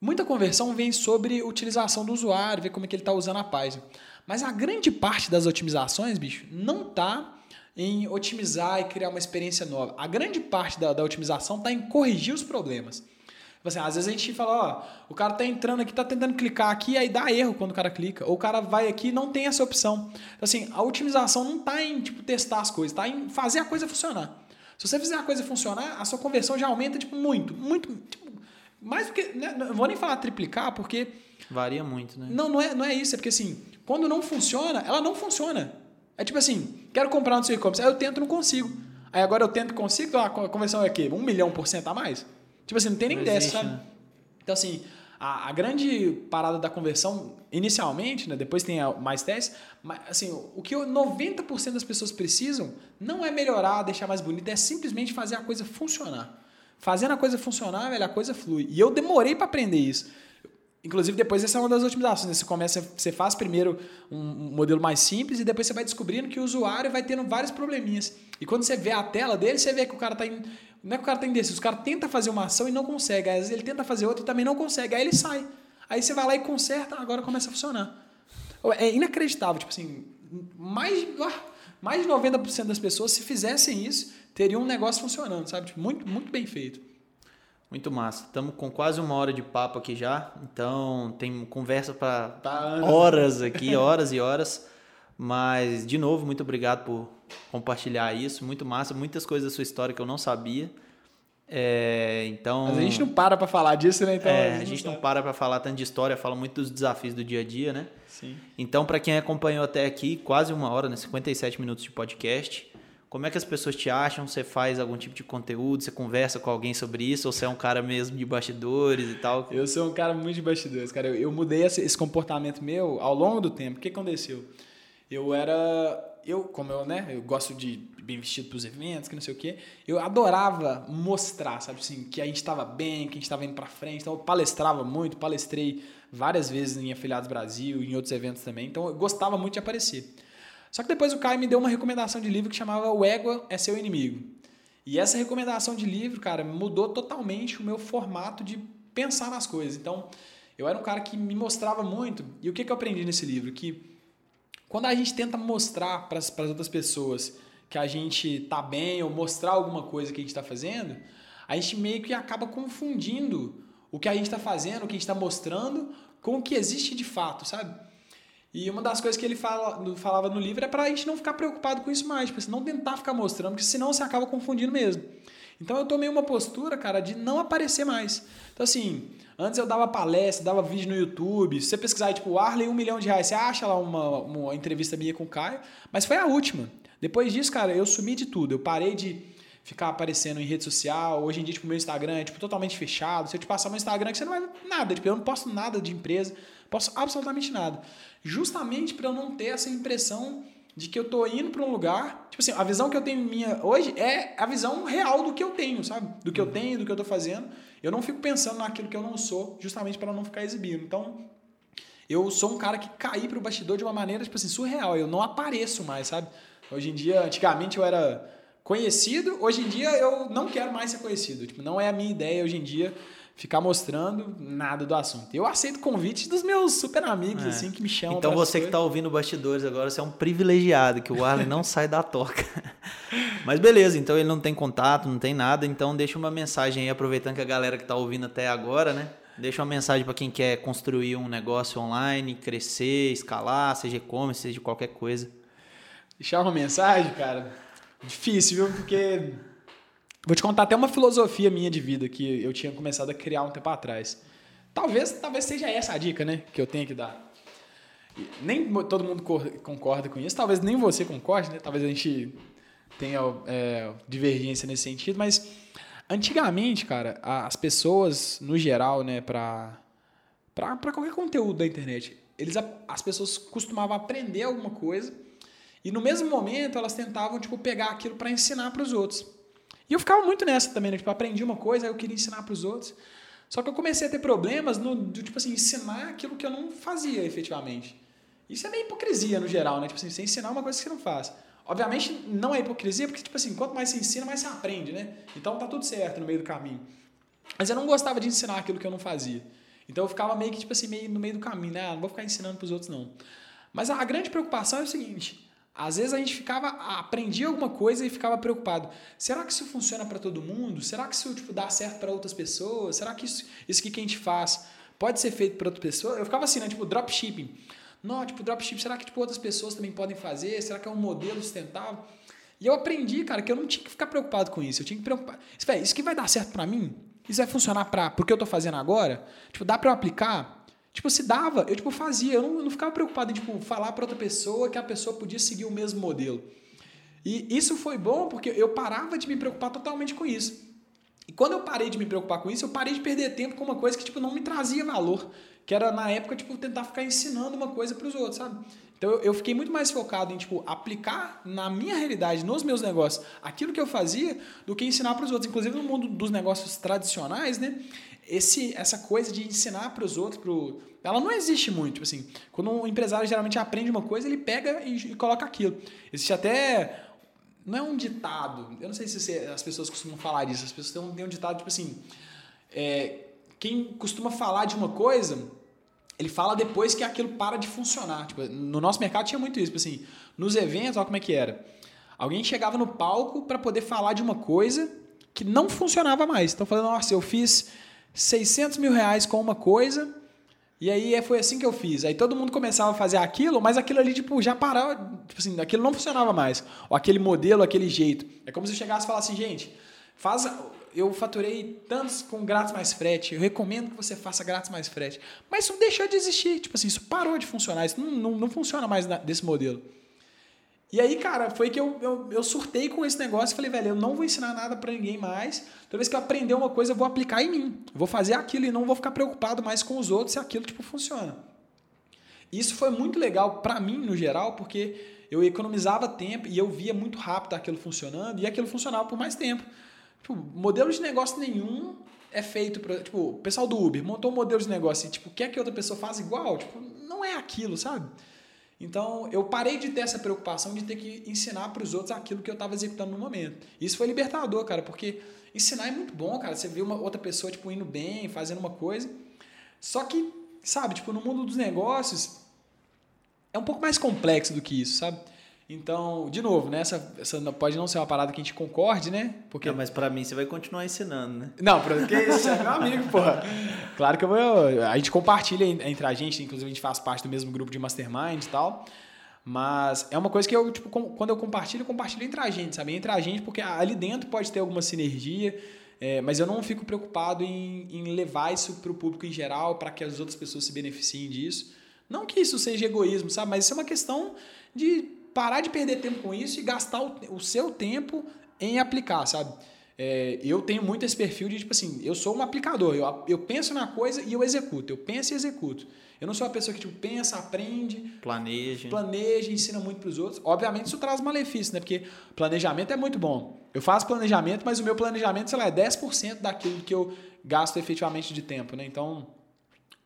Muita conversão vem sobre utilização do usuário, ver como é que ele está usando a página. Mas a grande parte das otimizações, bicho, não está em otimizar e criar uma experiência nova. A grande parte da, da otimização está em corrigir os problemas. Tipo assim, às vezes a gente fala, ó, o cara tá entrando aqui, tá tentando clicar aqui, aí dá erro quando o cara clica. Ou o cara vai aqui e não tem essa opção. Então, assim, a otimização não tá em tipo, testar as coisas, tá em fazer a coisa funcionar. Se você fizer a coisa funcionar, a sua conversão já aumenta, tipo, muito, muito, tipo, mais do que. Né? Não vou nem falar triplicar, porque. Varia muito, né? Não, não é, não é isso, é porque assim, quando não funciona, ela não funciona. É tipo assim, quero comprar no seu e-commerce, aí eu tento não consigo. Aí agora eu tento consigo, a conversão é o quê? Um milhão por cento a mais? Tipo assim, não tem nem não dessa, sabe? Né? Então, assim, a, a, grande parada da conversão, inicialmente, né, depois tem mais testes, mas assim, o que 90% das pessoas precisam não é melhorar, deixar mais bonito, é simplesmente fazer a coisa funcionar. Fazendo a coisa funcionar, velho, a coisa flui. E eu demorei para aprender isso. Inclusive, depois essa é uma das otimizações. Né? Você começa, você faz primeiro um modelo mais simples e depois você vai descobrindo que o usuário vai tendo vários probleminhas. E quando você vê a tela dele, você vê que o cara está Não é que o cara está indeciso, o cara tenta fazer uma ação e não consegue. Às vezes ele tenta fazer outra e também não consegue. Aí ele sai. Aí você vai lá e conserta, agora começa a funcionar. É inacreditável. Tipo assim, mais, mais de 90% das pessoas, se fizessem isso, teriam um negócio funcionando, sabe? Tipo, muito, muito bem feito. Muito massa. Estamos com quase uma hora de papo aqui já, então tem conversa para tá horas aqui, horas e horas. Mas, de novo, muito obrigado por compartilhar isso. Muito massa, muitas coisas da sua história que eu não sabia. É, então, Mas a gente não para para falar disso, né? Então, é, a gente não, não para para falar tanto de história, fala muito dos desafios do dia a dia, né? Sim. Então, para quem acompanhou até aqui, quase uma hora, né? 57 minutos de podcast. Como é que as pessoas te acham? Você faz algum tipo de conteúdo? Você conversa com alguém sobre isso? Ou você é um cara mesmo de bastidores e tal? Eu sou um cara muito de bastidores, cara. Eu, eu mudei esse, esse, comportamento meu ao longo do tempo. O que aconteceu? Eu era. Eu, como eu, né? Eu gosto de bem vestido para os eventos, que não sei o quê. Eu adorava mostrar, sabe assim, que a gente estava bem, que a gente estava indo para frente. Então eu palestrava muito, palestrei várias vezes em Afiliados Brasil, em outros eventos também. Então eu gostava muito de aparecer. Só que depois o Caio me deu uma recomendação de livro que chamava O Égua é Seu Inimigo. E essa recomendação de livro, cara, mudou totalmente o meu formato de pensar nas coisas. Então, eu era um cara que me mostrava muito. E o que, que eu aprendi nesse livro? Que quando a gente tenta mostrar para as outras pessoas que a gente tá bem ou mostrar alguma coisa que a gente está fazendo, a gente meio que acaba confundindo o que a gente está fazendo, o que a gente está mostrando, com o que existe de fato, sabe? E uma das coisas que ele fala, falava no livro é para a gente não ficar preocupado com isso mais, para não tentar ficar mostrando, porque senão você acaba confundindo mesmo. Então eu tomei uma postura, cara, de não aparecer mais. Então, assim, antes eu dava palestra, dava vídeo no YouTube. Se você pesquisar, tipo, Arley, um milhão de reais, você acha lá uma, uma entrevista minha com o Caio, mas foi a última. Depois disso, cara, eu sumi de tudo. Eu parei de ficar aparecendo em rede social. Hoje em dia, tipo, meu Instagram é tipo, totalmente fechado. Se eu te passar meu Instagram, que você não vai nada. Tipo, eu não posto nada de empresa, posso absolutamente nada. Justamente para eu não ter essa impressão de que eu tô indo para um lugar. Tipo assim, a visão que eu tenho minha hoje é a visão real do que eu tenho, sabe? Do que eu tenho, do que eu tô fazendo. Eu não fico pensando naquilo que eu não sou, justamente para não ficar exibindo. Então, eu sou um cara que caí pro bastidor de uma maneira, tipo assim, surreal. Eu não apareço mais, sabe? Hoje em dia, antigamente eu era conhecido, hoje em dia eu não quero mais ser conhecido. Tipo, não é a minha ideia hoje em dia ficar mostrando nada do assunto. Eu aceito convites dos meus super amigos, é. assim, que me chamam. Então você que está ouvindo bastidores agora, você é um privilegiado, que o Arlen não sai da toca. Mas beleza, então ele não tem contato, não tem nada, então deixa uma mensagem aí, aproveitando que a galera que está ouvindo até agora, né? Deixa uma mensagem para quem quer construir um negócio online, crescer, escalar, seja e-commerce, seja qualquer coisa. Deixar uma mensagem, cara? Difícil, viu? Porque Vou te contar até uma filosofia minha de vida que eu tinha começado a criar um tempo atrás. Talvez, talvez seja essa a dica, né, que eu tenho que dar. Nem todo mundo concorda com isso, talvez nem você concorde, né? Talvez a gente tenha é, divergência nesse sentido, mas antigamente, cara, as pessoas no geral, né, para para qualquer conteúdo da internet, eles as pessoas costumavam aprender alguma coisa e no mesmo momento elas tentavam tipo pegar aquilo para ensinar para os outros. E eu ficava muito nessa também, né? Tipo, aprendi uma coisa, aí eu queria ensinar para os outros. Só que eu comecei a ter problemas no, do, tipo assim, ensinar aquilo que eu não fazia efetivamente. Isso é meio hipocrisia no geral, né? Tipo assim, você ensinar uma coisa que você não faz. Obviamente não é hipocrisia, porque, tipo assim, quanto mais você ensina, mais você aprende, né? Então tá tudo certo no meio do caminho. Mas eu não gostava de ensinar aquilo que eu não fazia. Então eu ficava meio que, tipo assim, meio no meio do caminho, né? Ah, não vou ficar ensinando para os outros, não. Mas a grande preocupação é o seguinte: às vezes a gente ficava, aprendia alguma coisa e ficava preocupado. Será que isso funciona para todo mundo? Será que isso tipo, dá certo para outras pessoas? Será que isso, isso que a gente faz pode ser feito para outra pessoa? Eu ficava assim, né? Tipo, dropshipping. Não, tipo, dropshipping, será que tipo, outras pessoas também podem fazer? Será que é um modelo sustentável? E eu aprendi, cara, que eu não tinha que ficar preocupado com isso. Eu tinha que preocupar. Isso, isso que vai dar certo para mim? Isso vai funcionar para o que eu tô fazendo agora? Tipo, dá para eu aplicar? Tipo, se dava, eu tipo, fazia. Eu não, eu não ficava preocupado em tipo, falar para outra pessoa que a pessoa podia seguir o mesmo modelo. E isso foi bom porque eu parava de me preocupar totalmente com isso. E quando eu parei de me preocupar com isso, eu parei de perder tempo com uma coisa que tipo, não me trazia valor. Que era, na época, tipo, tentar ficar ensinando uma coisa para os outros, sabe? Então eu, fiquei muito mais focado em tipo, aplicar na minha realidade, nos meus negócios, aquilo que eu fazia, do que ensinar para os outros. Inclusive no mundo dos negócios tradicionais, né? Esse, essa coisa de ensinar para os outros, pro, ela não existe muito. Assim, quando um empresário geralmente aprende uma coisa, ele pega e, e coloca aquilo. Existe até. Não é um ditado. Eu não sei se você, as pessoas costumam falar disso. As pessoas têm, têm um ditado tipo assim. É, quem costuma falar de uma coisa, ele fala depois que aquilo para de funcionar. Tipo, no nosso mercado tinha muito isso. Tipo assim, nos eventos, olha como é que era. Alguém chegava no palco para poder falar de uma coisa que não funcionava mais. Então, falando, nossa, eu fiz 600 mil reais com uma coisa. E aí é, foi assim que eu fiz. Aí todo mundo começava a fazer aquilo, mas aquilo ali, tipo, já parava. Tipo assim, aquilo não funcionava mais. Ou aquele modelo, aquele jeito. É como se eu chegasse e falasse assim, gente, faz. Eu faturei tantos com grátis mais frete. Eu recomendo que você faça grátis mais frete. Mas isso deixou de existir. Tipo assim, isso parou de funcionar. Isso não, não, não funciona mais desse modelo. E aí, cara, foi que eu, eu, eu surtei com esse negócio e falei, velho, eu não vou ensinar nada para ninguém mais. Toda vez que eu aprender uma coisa, eu vou aplicar em mim. Eu vou fazer aquilo e não vou ficar preocupado mais com os outros se aquilo, tipo, funciona. Isso foi muito legal para mim, no geral, porque eu economizava tempo e eu via muito rápido aquilo funcionando e aquilo funcionava por mais tempo. Tipo, modelo de negócio nenhum é feito para, tipo, o pessoal do Uber montou um modelo de negócio e, tipo, quer que outra pessoa faça igual? Tipo, não é aquilo, sabe? Então, eu parei de ter essa preocupação de ter que ensinar para os outros aquilo que eu estava executando no momento. Isso foi libertador, cara, porque ensinar é muito bom, cara. Você vê uma outra pessoa tipo indo bem, fazendo uma coisa. Só que, sabe, tipo, no mundo dos negócios é um pouco mais complexo do que isso, sabe? Então, de novo, né? Essa, essa pode não ser uma parada que a gente concorde, né? Porque... Não, mas para mim você vai continuar ensinando, né? Não, porque você é meu amigo, porra. Claro que eu vou. A gente compartilha entre a gente, inclusive a gente faz parte do mesmo grupo de mastermind e tal. Mas é uma coisa que eu, tipo, quando eu compartilho, eu compartilho entre a gente, sabe? Entre a gente, porque ali dentro pode ter alguma sinergia, é, mas eu não fico preocupado em, em levar isso para o público em geral, para que as outras pessoas se beneficiem disso. Não que isso seja egoísmo, sabe? Mas isso é uma questão de parar de perder tempo com isso e gastar o, o seu tempo em aplicar, sabe? É, eu tenho muito esse perfil de, tipo assim, eu sou um aplicador, eu, eu penso na coisa e eu executo, eu penso e executo. Eu não sou uma pessoa que, tipo, pensa, aprende, planeja, planeja ensina muito para os outros. Obviamente isso traz malefício, né? Porque planejamento é muito bom. Eu faço planejamento, mas o meu planejamento, sei lá, é 10% daquilo que eu gasto efetivamente de tempo, né? Então,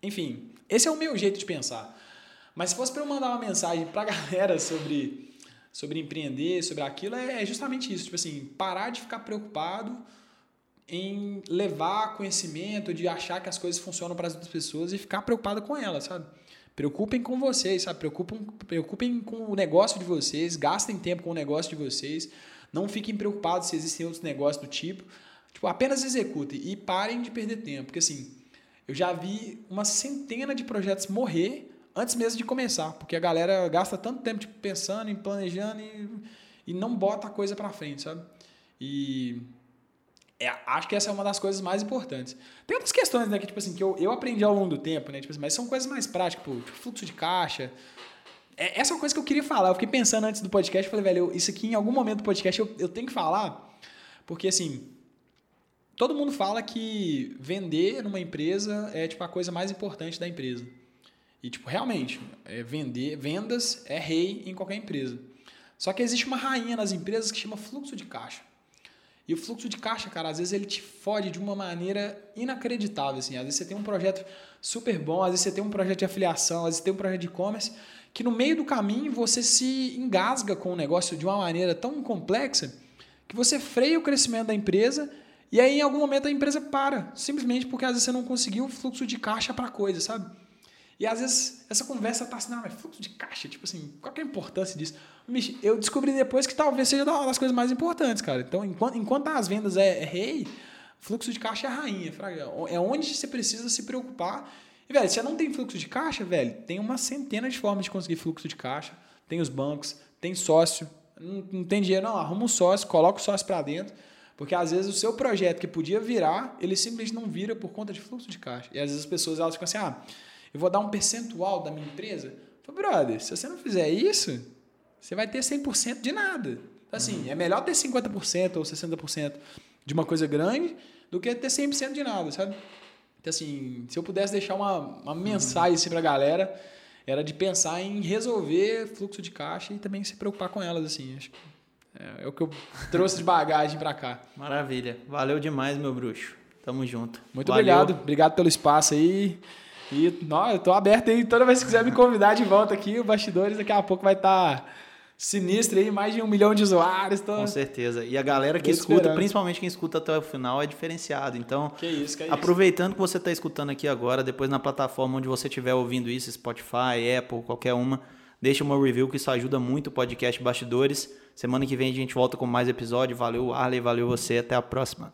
enfim, esse é o meu jeito de pensar. Mas se fosse para eu mandar uma mensagem para a galera sobre, sobre empreender, sobre aquilo, é, é justamente isso. Tipo assim, parar de ficar preocupado em levar conhecimento, de achar que as coisas funcionam para as outras pessoas e ficar preocupado com elas, sabe? Preocupem com vocês, sabe? Preocupem, preocupem com o negócio de vocês, gastem tempo com o negócio de vocês. Não fiquem preocupados se existem outros negócios do tipo. Tipo, apenas executem e parem de perder tempo. Porque assim, eu já vi uma centena de projetos morrer antes mesmo de começar. Porque a galera gasta tanto tempo tipo, pensando, em planejando e, e não bota a coisa para frente, sabe? E é, acho que essa é uma das coisas mais importantes. Tem outras questões, né, que, tipo assim, que eu, eu aprendi ao longo do tempo, né? Tipo assim, mas são coisas mais práticas, tipo, tipo, fluxo de caixa. É, essa é uma coisa que eu queria falar. Eu fiquei pensando antes do podcast, falei, velho, eu, isso aqui em algum momento do podcast eu, eu tenho que falar, porque assim, todo mundo fala que vender numa empresa é tipo a coisa mais importante da empresa. E, tipo, realmente, é vender, vendas é rei em qualquer empresa. Só que existe uma rainha nas empresas que chama fluxo de caixa. E o fluxo de caixa, cara, às vezes ele te fode de uma maneira inacreditável, assim. Às vezes você tem um projeto super bom, às vezes você tem um projeto de afiliação, às vezes você tem um projeto de e-commerce, que no meio do caminho você se engasga com o negócio de uma maneira tão complexa que você freia o crescimento da empresa e aí em algum momento a empresa para, simplesmente porque às vezes você não conseguiu o fluxo de caixa para coisa, sabe? E às vezes essa conversa tá assim, não, é fluxo de caixa, tipo assim, qual é a importância disso? Mich, eu descobri depois que talvez seja uma das coisas mais importantes, cara. Então, enquanto, enquanto as vendas é, é rei, fluxo de caixa é rainha, fraga. É onde você precisa se preocupar. E, velho, se você não tem fluxo de caixa, velho, tem uma centena de formas de conseguir fluxo de caixa. Tem os bancos, tem sócio. Não, não tem dinheiro, não. Arruma um sócio, coloca o sócio para dentro. Porque às vezes o seu projeto que podia virar, ele simplesmente não vira por conta de fluxo de caixa. E às vezes as pessoas elas ficam assim, ah, eu vou dar um percentual da minha empresa. Falei, brother, se você não fizer isso, você vai ter 100% de nada. Então, assim, uhum. é melhor ter 50% ou 60% de uma coisa grande do que ter 100% de nada, sabe? Então, assim, se eu pudesse deixar uma, uma uhum. mensagem assim, para a galera, era de pensar em resolver fluxo de caixa e também se preocupar com elas, assim. Acho que é, é o que eu trouxe de bagagem para cá. Maravilha. Valeu demais, meu bruxo. Tamo junto. Muito Valeu. obrigado. Obrigado pelo espaço aí. E não, eu tô aberto aí. Toda vez que quiser me convidar de volta aqui, o Bastidores daqui a pouco vai estar tá sinistro aí, mais de um milhão de usuários. Tô... Com certeza. E a galera que escuta, esperando. principalmente quem escuta até o final, é diferenciado. Então, que isso, que é aproveitando isso. que você está escutando aqui agora, depois na plataforma onde você estiver ouvindo isso, Spotify, Apple, qualquer uma, deixa uma review que isso ajuda muito o podcast Bastidores. Semana que vem a gente volta com mais episódio. Valeu, Arley, valeu você. Até a próxima.